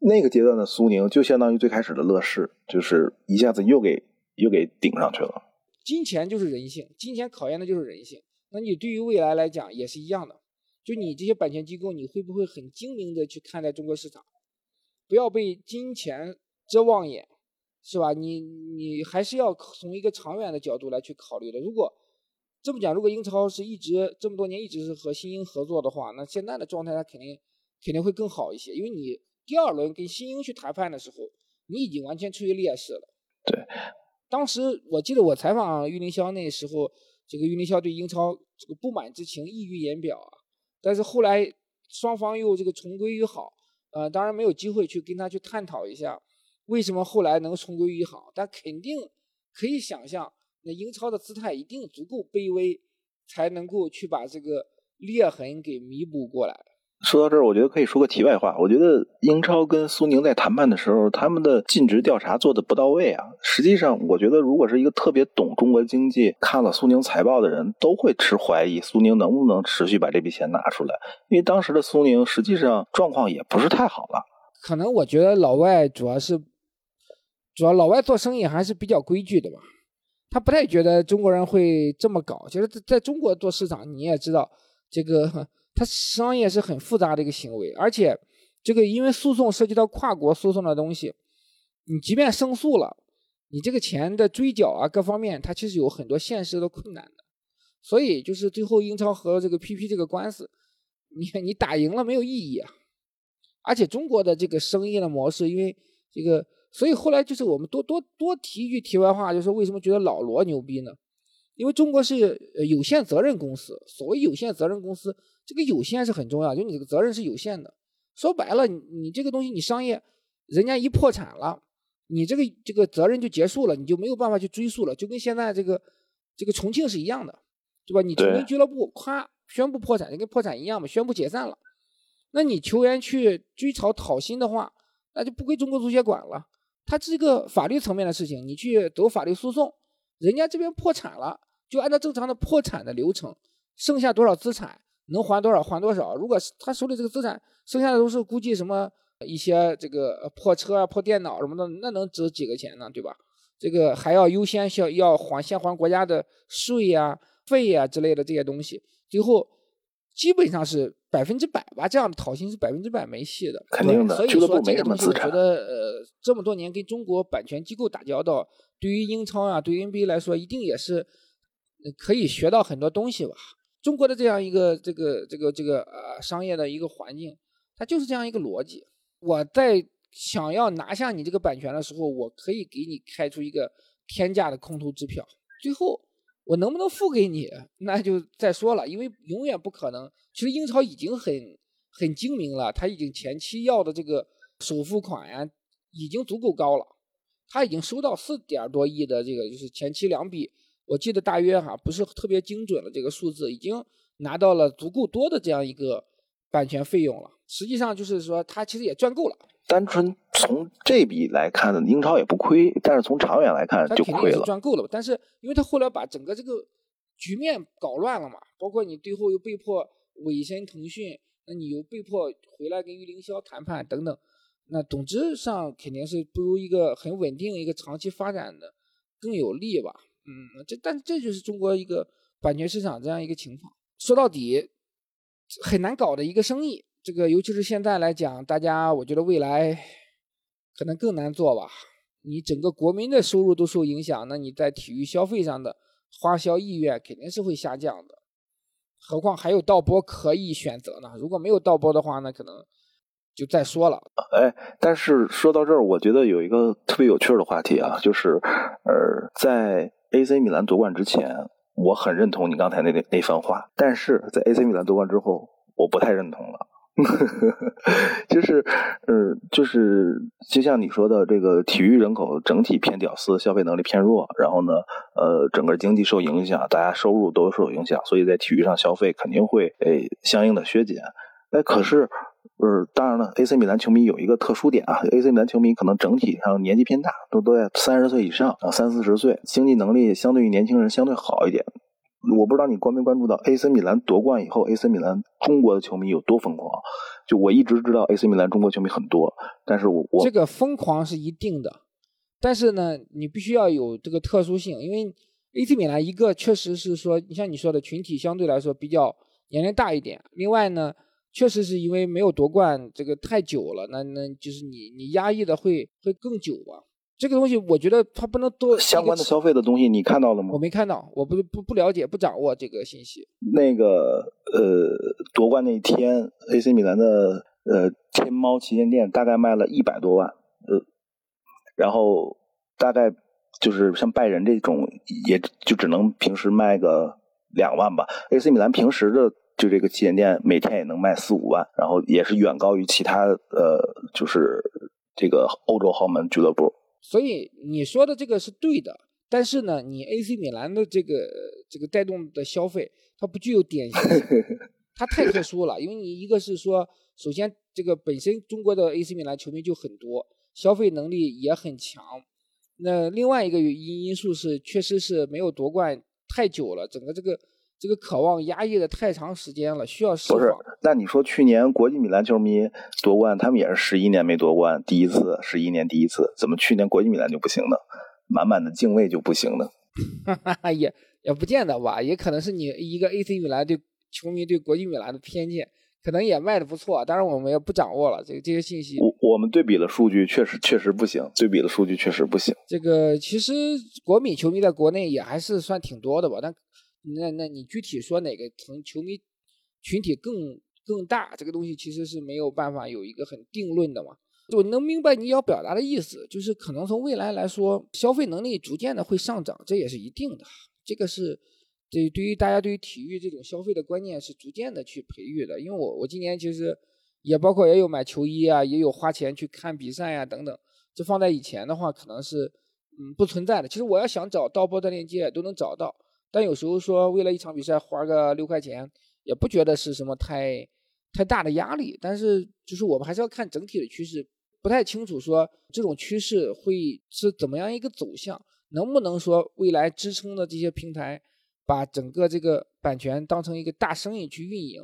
那个阶段的苏宁就相当于最开始的乐视，就是一下子又给又给顶上去了。金钱就是人性，金钱考验的就是人性。那你对于未来来讲也是一样的，就你这些版权机构，你会不会很精明的去看待中国市场？不要被金钱遮望眼。是吧？你你还是要从一个长远的角度来去考虑的。如果这么讲，如果英超是一直这么多年一直是和新英合作的话，那现在的状态它肯定肯定会更好一些。因为你第二轮跟新英去谈判的时候，你已经完全处于劣势了。对，当时我记得我采访郁凌霄那时候，这个郁凌霄对英超这个不满之情溢于言表啊。但是后来双方又这个重归于好，呃，当然没有机会去跟他去探讨一下。为什么后来能重归于好？但肯定可以想象，那英超的姿态一定足够卑微，才能够去把这个裂痕给弥补过来。说到这儿，我觉得可以说个题外话。我觉得英超跟苏宁在谈判的时候，他们的尽职调查做的不到位啊。实际上，我觉得如果是一个特别懂中国经济、看了苏宁财报的人，都会持怀疑苏宁能不能持续把这笔钱拿出来。因为当时的苏宁实际上状况也不是太好了。可能我觉得老外主要是。主要老外做生意还是比较规矩的吧，他不太觉得中国人会这么搞。其实在中国做市场，你也知道，这个他商业是很复杂的一个行为，而且这个因为诉讼涉及到跨国诉讼的东西，你即便胜诉了，你这个钱的追缴啊，各方面它其实有很多现实的困难的。所以就是最后英超和这个 PP 这个官司，你你打赢了没有意义啊。而且中国的这个生意的模式，因为这个。所以后来就是我们多多多提一句题外话，就是为什么觉得老罗牛逼呢？因为中国是有限责任公司。所谓有限责任公司，这个有限是很重要，就你这个责任是有限的。说白了，你你这个东西你商业，人家一破产了，你这个这个责任就结束了，你就没有办法去追溯了，就跟现在这个这个重庆是一样的，对吧？你重庆俱乐部夸宣布破产，就跟破产一样嘛，宣布解散了。那你球员去追讨讨薪的话，那就不归中国足协管了。它是一个法律层面的事情，你去走法律诉讼，人家这边破产了，就按照正常的破产的流程，剩下多少资产能还多少还多少。如果他手里这个资产剩下的都是估计什么一些这个破车啊、破电脑什么的，那能值几个钱呢？对吧？这个还要优先需要要还先还国家的税呀、费呀之类的这些东西，最后基本上是百分之百吧，这样的讨薪是百分之百没戏的。肯定的所以说这个东西，我觉得呃，这么多年跟中国版权机构打交道，对于英超啊，对于 NBA 来说，一定也是呃可以学到很多东西吧。中国的这样一个这个这个这个呃商业的一个环境，它就是这样一个逻辑。我在想要拿下你这个版权的时候，我可以给你开出一个天价的空头支票，最后我能不能付给你，那就再说了，因为永远不可能。其实英超已经很很精明了，他已经前期要的这个首付款呀，已经足够高了，他已经收到四点多亿的这个，就是前期两笔，我记得大约哈不是特别精准的这个数字，已经拿到了足够多的这样一个版权费用了。实际上就是说，他其实也赚够了。单纯从这笔来看呢，英超也不亏，但是从长远来看就亏了。赚够了，但是因为他后来把整个这个局面搞乱了嘛，包括你最后又被迫委身腾讯，那你又被迫回来跟于凌霄谈判等等，那总之上肯定是不如一个很稳定、一个长期发展的更有利吧。嗯，这但这就是中国一个版权市场这样一个情况。说到底，很难搞的一个生意。这个尤其是现在来讲，大家我觉得未来可能更难做吧。你整个国民的收入都受影响，那你在体育消费上的花销意愿肯定是会下降的。何况还有盗播可以选择呢。如果没有盗播的话，那可能就再说了。哎，但是说到这儿，我觉得有一个特别有趣的话题啊，就是呃，在 AC 米兰夺冠之前，我很认同你刚才那那那番话，但是在 AC 米兰夺冠之后，我不太认同了。就是，呃，就是就像你说的，这个体育人口整体偏屌丝，消费能力偏弱，然后呢，呃，整个经济受影响，大家收入都受影响，所以在体育上消费肯定会诶相应的削减。哎，可是，呃，当然了，AC 米兰球迷有一个特殊点啊，AC 米兰球迷可能整体上年纪偏大，都都在三十岁以上啊，三四十岁，经济能力相对于年轻人相对好一点。我不知道你关没关注到 AC 米兰夺冠以后，AC 米兰中国的球迷有多疯狂。就我一直知道 AC 米兰中国球迷很多，但是我我这个疯狂是一定的，但是呢，你必须要有这个特殊性，因为 AC 米兰一个确实是说，你像你说的群体相对来说比较年龄大一点，另外呢，确实是因为没有夺冠这个太久了，那那就是你你压抑的会会更久吧。这个东西我觉得它不能多相关的消费的东西你看到了吗我？没看到，我不不不了解不掌握这个信息。那个呃，夺冠那一天，AC 米兰的呃天猫旗舰店大概卖了一百多万，呃，然后大概就是像拜仁这种，也就只能平时卖个两万吧。AC 米兰平时的就这个旗舰店每天也能卖四五万，然后也是远高于其他呃，就是这个欧洲豪门俱乐部。所以你说的这个是对的，但是呢，你 AC 米兰的这个这个带动的消费，它不具有典型性，它太特殊了。因为你一个是说，首先这个本身中国的 AC 米兰球迷就很多，消费能力也很强。那另外一个因因素是，确实是没有夺冠太久了，整个这个这个渴望压抑的太长时间了，需要释不是放。，那你说去年国际米兰球迷夺冠，他们也是十一年没夺冠，第一次，十一年第一次，怎么去年国际米兰就不行呢？满满的敬畏就不行呢？也也不见得吧，也可能是你一个 AC 米兰对球迷对国际米兰的偏见，可能也卖的不错。当然我们也不掌握了这个这些信息。我我们对比了数据，确实确实不行，对比了数据确实不行。这个其实国米球迷在国内也还是算挺多的吧，但那那你具体说哪个层球迷群体更更大，这个东西其实是没有办法有一个很定论的嘛。我能明白你要表达的意思，就是可能从未来来说，消费能力逐渐的会上涨，这也是一定的。这个是对对于大家对于体育这种消费的观念是逐渐的去培育的。因为我我今年其实也包括也有买球衣啊，也有花钱去看比赛呀、等等。这放在以前的话，可能是嗯不存在的。其实我要想找盗播的链接都能找到，但有时候说为了一场比赛花个六块钱，也不觉得是什么太太大的压力。但是就是我们还是要看整体的趋势，不太清楚说这种趋势会是怎么样一个走向，能不能说未来支撑的这些平台把整个这个版权当成一个大生意去运营，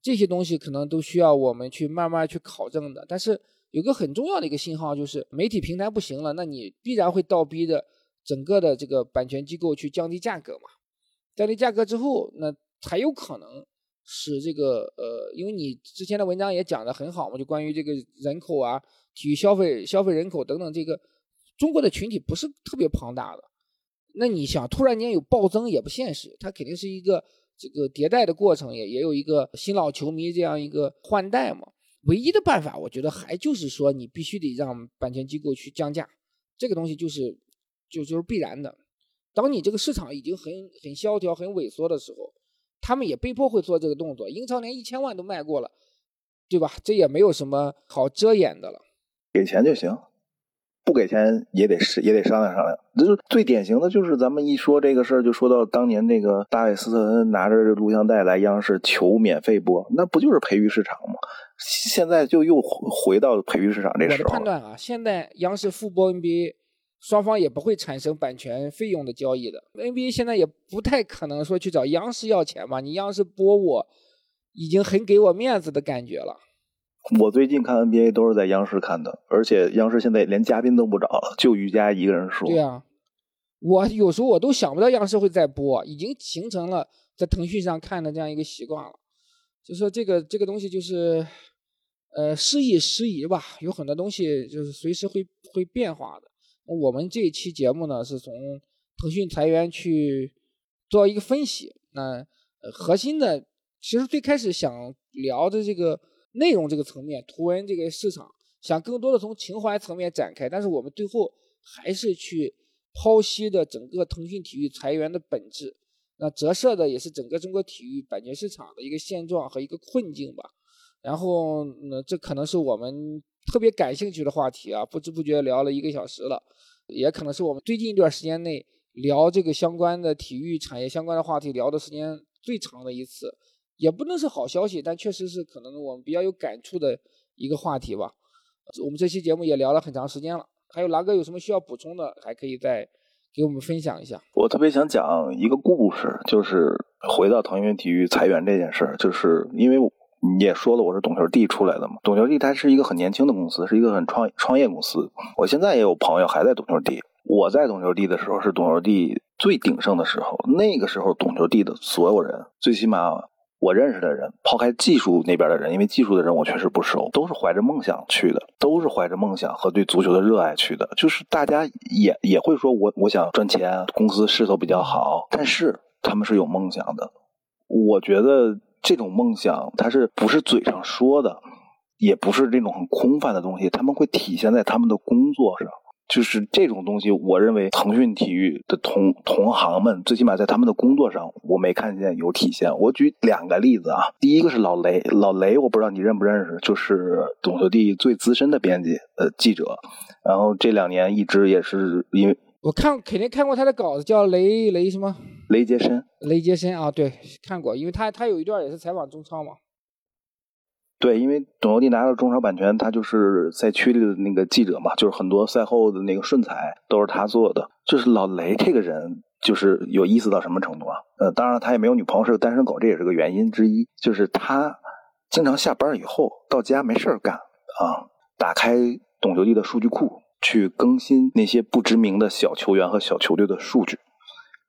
这些东西可能都需要我们去慢慢去考证的。但是有个很重要的一个信号，就是媒体平台不行了，那你必然会倒逼着整个的这个版权机构去降低价格嘛。降低价格之后，那才有可能使这个呃，因为你之前的文章也讲的很好嘛，就关于这个人口啊、体育消费、消费人口等等，这个中国的群体不是特别庞大的。那你想突然间有暴增也不现实，它肯定是一个这个迭代的过程，也也有一个新老球迷这样一个换代嘛。唯一的办法，我觉得还就是说，你必须得让版权机构去降价，这个东西就是就就是必然的。当你这个市场已经很很萧条、很萎缩的时候，他们也被迫会做这个动作。英超连一千万都卖过了，对吧？这也没有什么好遮掩的了。给钱就行，不给钱也得是也得商量商量。就是最典型的就是咱们一说这个事儿，就说到当年那个大卫斯特恩拿着录像带来央视求免费播，那不就是培育市场吗？现在就又回到培育市场这时候。我的判断啊，现在央视复播 NBA，双方也不会产生版权费用的交易的。NBA 现在也不太可能说去找央视要钱吧？你央视播我，已经很给我面子的感觉了。我最近看 NBA 都是在央视看的，而且央视现在连嘉宾都不找了，就瑜伽一个人说。对啊，我有时候我都想不到央视会在播，已经形成了在腾讯上看的这样一个习惯了。就说这个这个东西就是。呃，失意时宜吧，有很多东西就是随时会会变化的。我们这一期节目呢，是从腾讯裁员去做一个分析。那核心的，其实最开始想聊的这个内容这个层面，图文这个市场，想更多的从情怀层面展开。但是我们最后还是去剖析的整个腾讯体育裁员的本质，那折射的也是整个中国体育版权市场的一个现状和一个困境吧。然后，那这可能是我们特别感兴趣的话题啊，不知不觉聊了一个小时了，也可能是我们最近一段时间内聊这个相关的体育产业相关的话题聊的时间最长的一次，也不能是好消息，但确实是可能我们比较有感触的一个话题吧。我们这期节目也聊了很长时间了，还有狼哥有什么需要补充的，还可以再给我们分享一下。我特别想讲一个故事，就是回到腾讯体育裁员这件事儿，就是因为。你也说了，我是懂球帝出来的嘛？懂球帝它是一个很年轻的公司，是一个很创创业公司。我现在也有朋友还在懂球帝。我在懂球帝的时候是懂球帝最鼎盛的时候，那个时候懂球帝的所有人，最起码我认识的人，抛开技术那边的人，因为技术的人我确实不熟，都是怀着梦想去的，都是怀着梦想和对足球的热爱去的。就是大家也也会说我我想赚钱，公司势头比较好，但是他们是有梦想的。我觉得。这种梦想，它是不是嘴上说的，也不是这种很空泛的东西，他们会体现在他们的工作上。就是这种东西，我认为腾讯体育的同同行们，最起码在他们的工作上，我没看见有体现。我举两个例子啊，第一个是老雷，老雷我不知道你认不认识，就是懂球帝最资深的编辑呃记者，然后这两年一直也是因为。我看肯定看过他的稿子，叫雷雷什么？雷杰森。雷杰森啊，对，看过，因为他他有一段也是采访中超嘛。对，因为董球帝拿到中超版权，他就是赛区里的那个记者嘛，就是很多赛后的那个顺采都是他做的。就是老雷这个人，就是有意思到什么程度啊？呃，当然他也没有女朋友，是个单身狗，这也是个原因之一。就是他经常下班以后到家没事干啊，打开董球帝的数据库。去更新那些不知名的小球员和小球队的数据，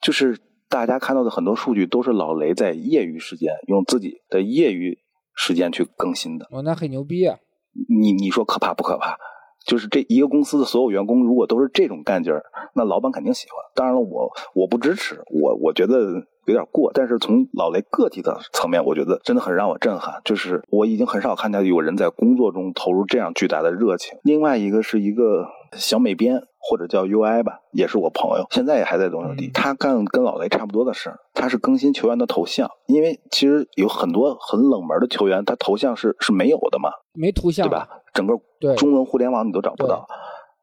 就是大家看到的很多数据都是老雷在业余时间用自己的业余时间去更新的。哦，那很牛逼啊！你你说可怕不可怕？就是这一个公司的所有员工如果都是这种干劲儿，那老板肯定喜欢。当然了，我我不支持，我我觉得。有点过，但是从老雷个体的层面，我觉得真的很让我震撼。就是我已经很少看到有人在工作中投入这样巨大的热情。另外一个是一个小美编或者叫 UI 吧，也是我朋友，现在也还在东球帝。他干跟老雷差不多的事儿，他是更新球员的头像，因为其实有很多很冷门的球员，他头像是是没有的嘛，没图像，对吧？整个中文互联网你都找不到。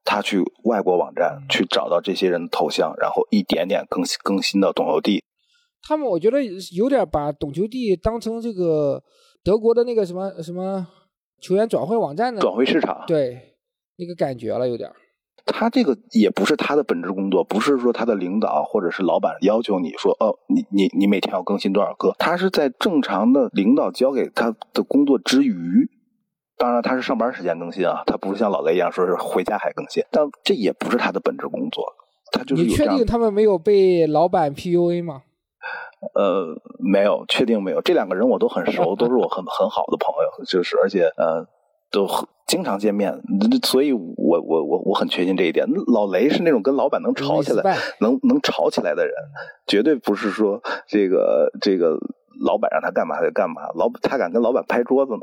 他去外国网站去找到这些人的头像，然后一点点更新更新到懂球帝。他们我觉得有点把懂球帝当成这个德国的那个什么什么球员转会网站的转会市场，对那个感觉了有点。他这个也不是他的本职工作，不是说他的领导或者是老板要求你说哦，你你你每天要更新多少个，他是在正常的领导交给他的工作之余，当然他是上班时间更新啊，他不是像老雷一样说是回家还更新，但这也不是他的本职工作。他就是你确定他们没有被老板 PUA 吗？呃，没有，确定没有。这两个人我都很熟，都是我很很好的朋友，就是而且呃，都经常见面，所以我我我我很确信这一点。老雷是那种跟老板能吵起来，能能吵起来的人，绝对不是说这个这个老板让他干嘛他就干嘛，老他敢跟老板拍桌子呢，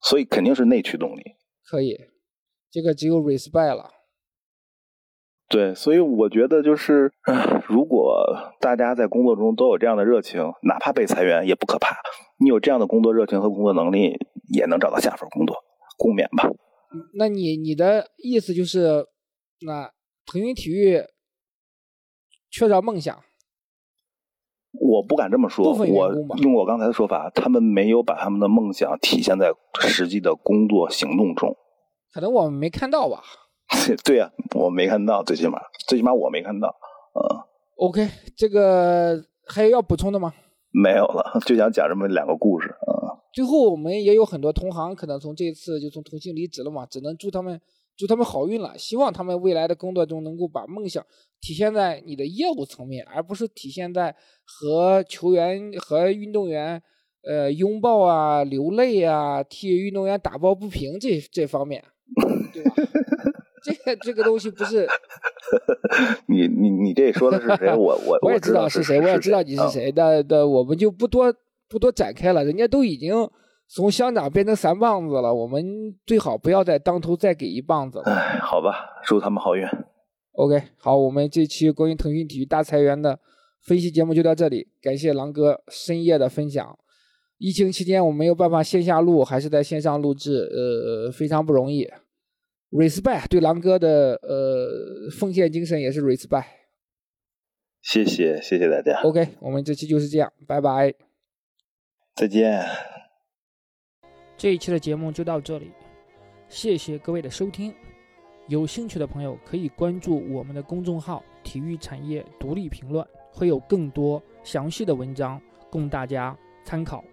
所以肯定是内驱动力。可以，这个只有 respect 了。对，所以我觉得就是，如果大家在工作中都有这样的热情，哪怕被裁员也不可怕。你有这样的工作热情和工作能力，也能找到下份工作，共勉吧。那你你的意思就是，那腾讯体育缺少梦想？我不敢这么说，我用我刚才的说法，他们没有把他们的梦想体现在实际的工作行动中。可能我们没看到吧。对呀，我没看到，最起码，最起码我没看到。嗯，OK，这个还有要补充的吗？没有了，就想讲这么两个故事。嗯，最后我们也有很多同行可能从这次就从腾讯离职了嘛，只能祝他们祝他们好运了。希望他们未来的工作中能够把梦想体现在你的业务层面，而不是体现在和球员和运动员呃拥抱啊、流泪啊、替运动员打抱不平这这方面，对吧？这个这个东西不是，你你你这说的是谁？我我 我也知道是谁，我也知道你是谁。但但，我们就不多不多展开了。人家都已经从乡长变成三棒子了，我们最好不要再当头再给一棒子了。哎，好吧，祝他们好运。OK，好，我们这期关于腾讯体育大裁员的分析节目就到这里，感谢狼哥深夜的分享。疫情期间我没有办法线下录，还是在线上录制，呃，非常不容易。respect 对狼哥的呃奉献精神也是 respect，谢谢谢谢大家。OK，我们这期就是这样，拜拜，再见。这一期的节目就到这里，谢谢各位的收听。有兴趣的朋友可以关注我们的公众号“体育产业独立评论”，会有更多详细的文章供大家参考。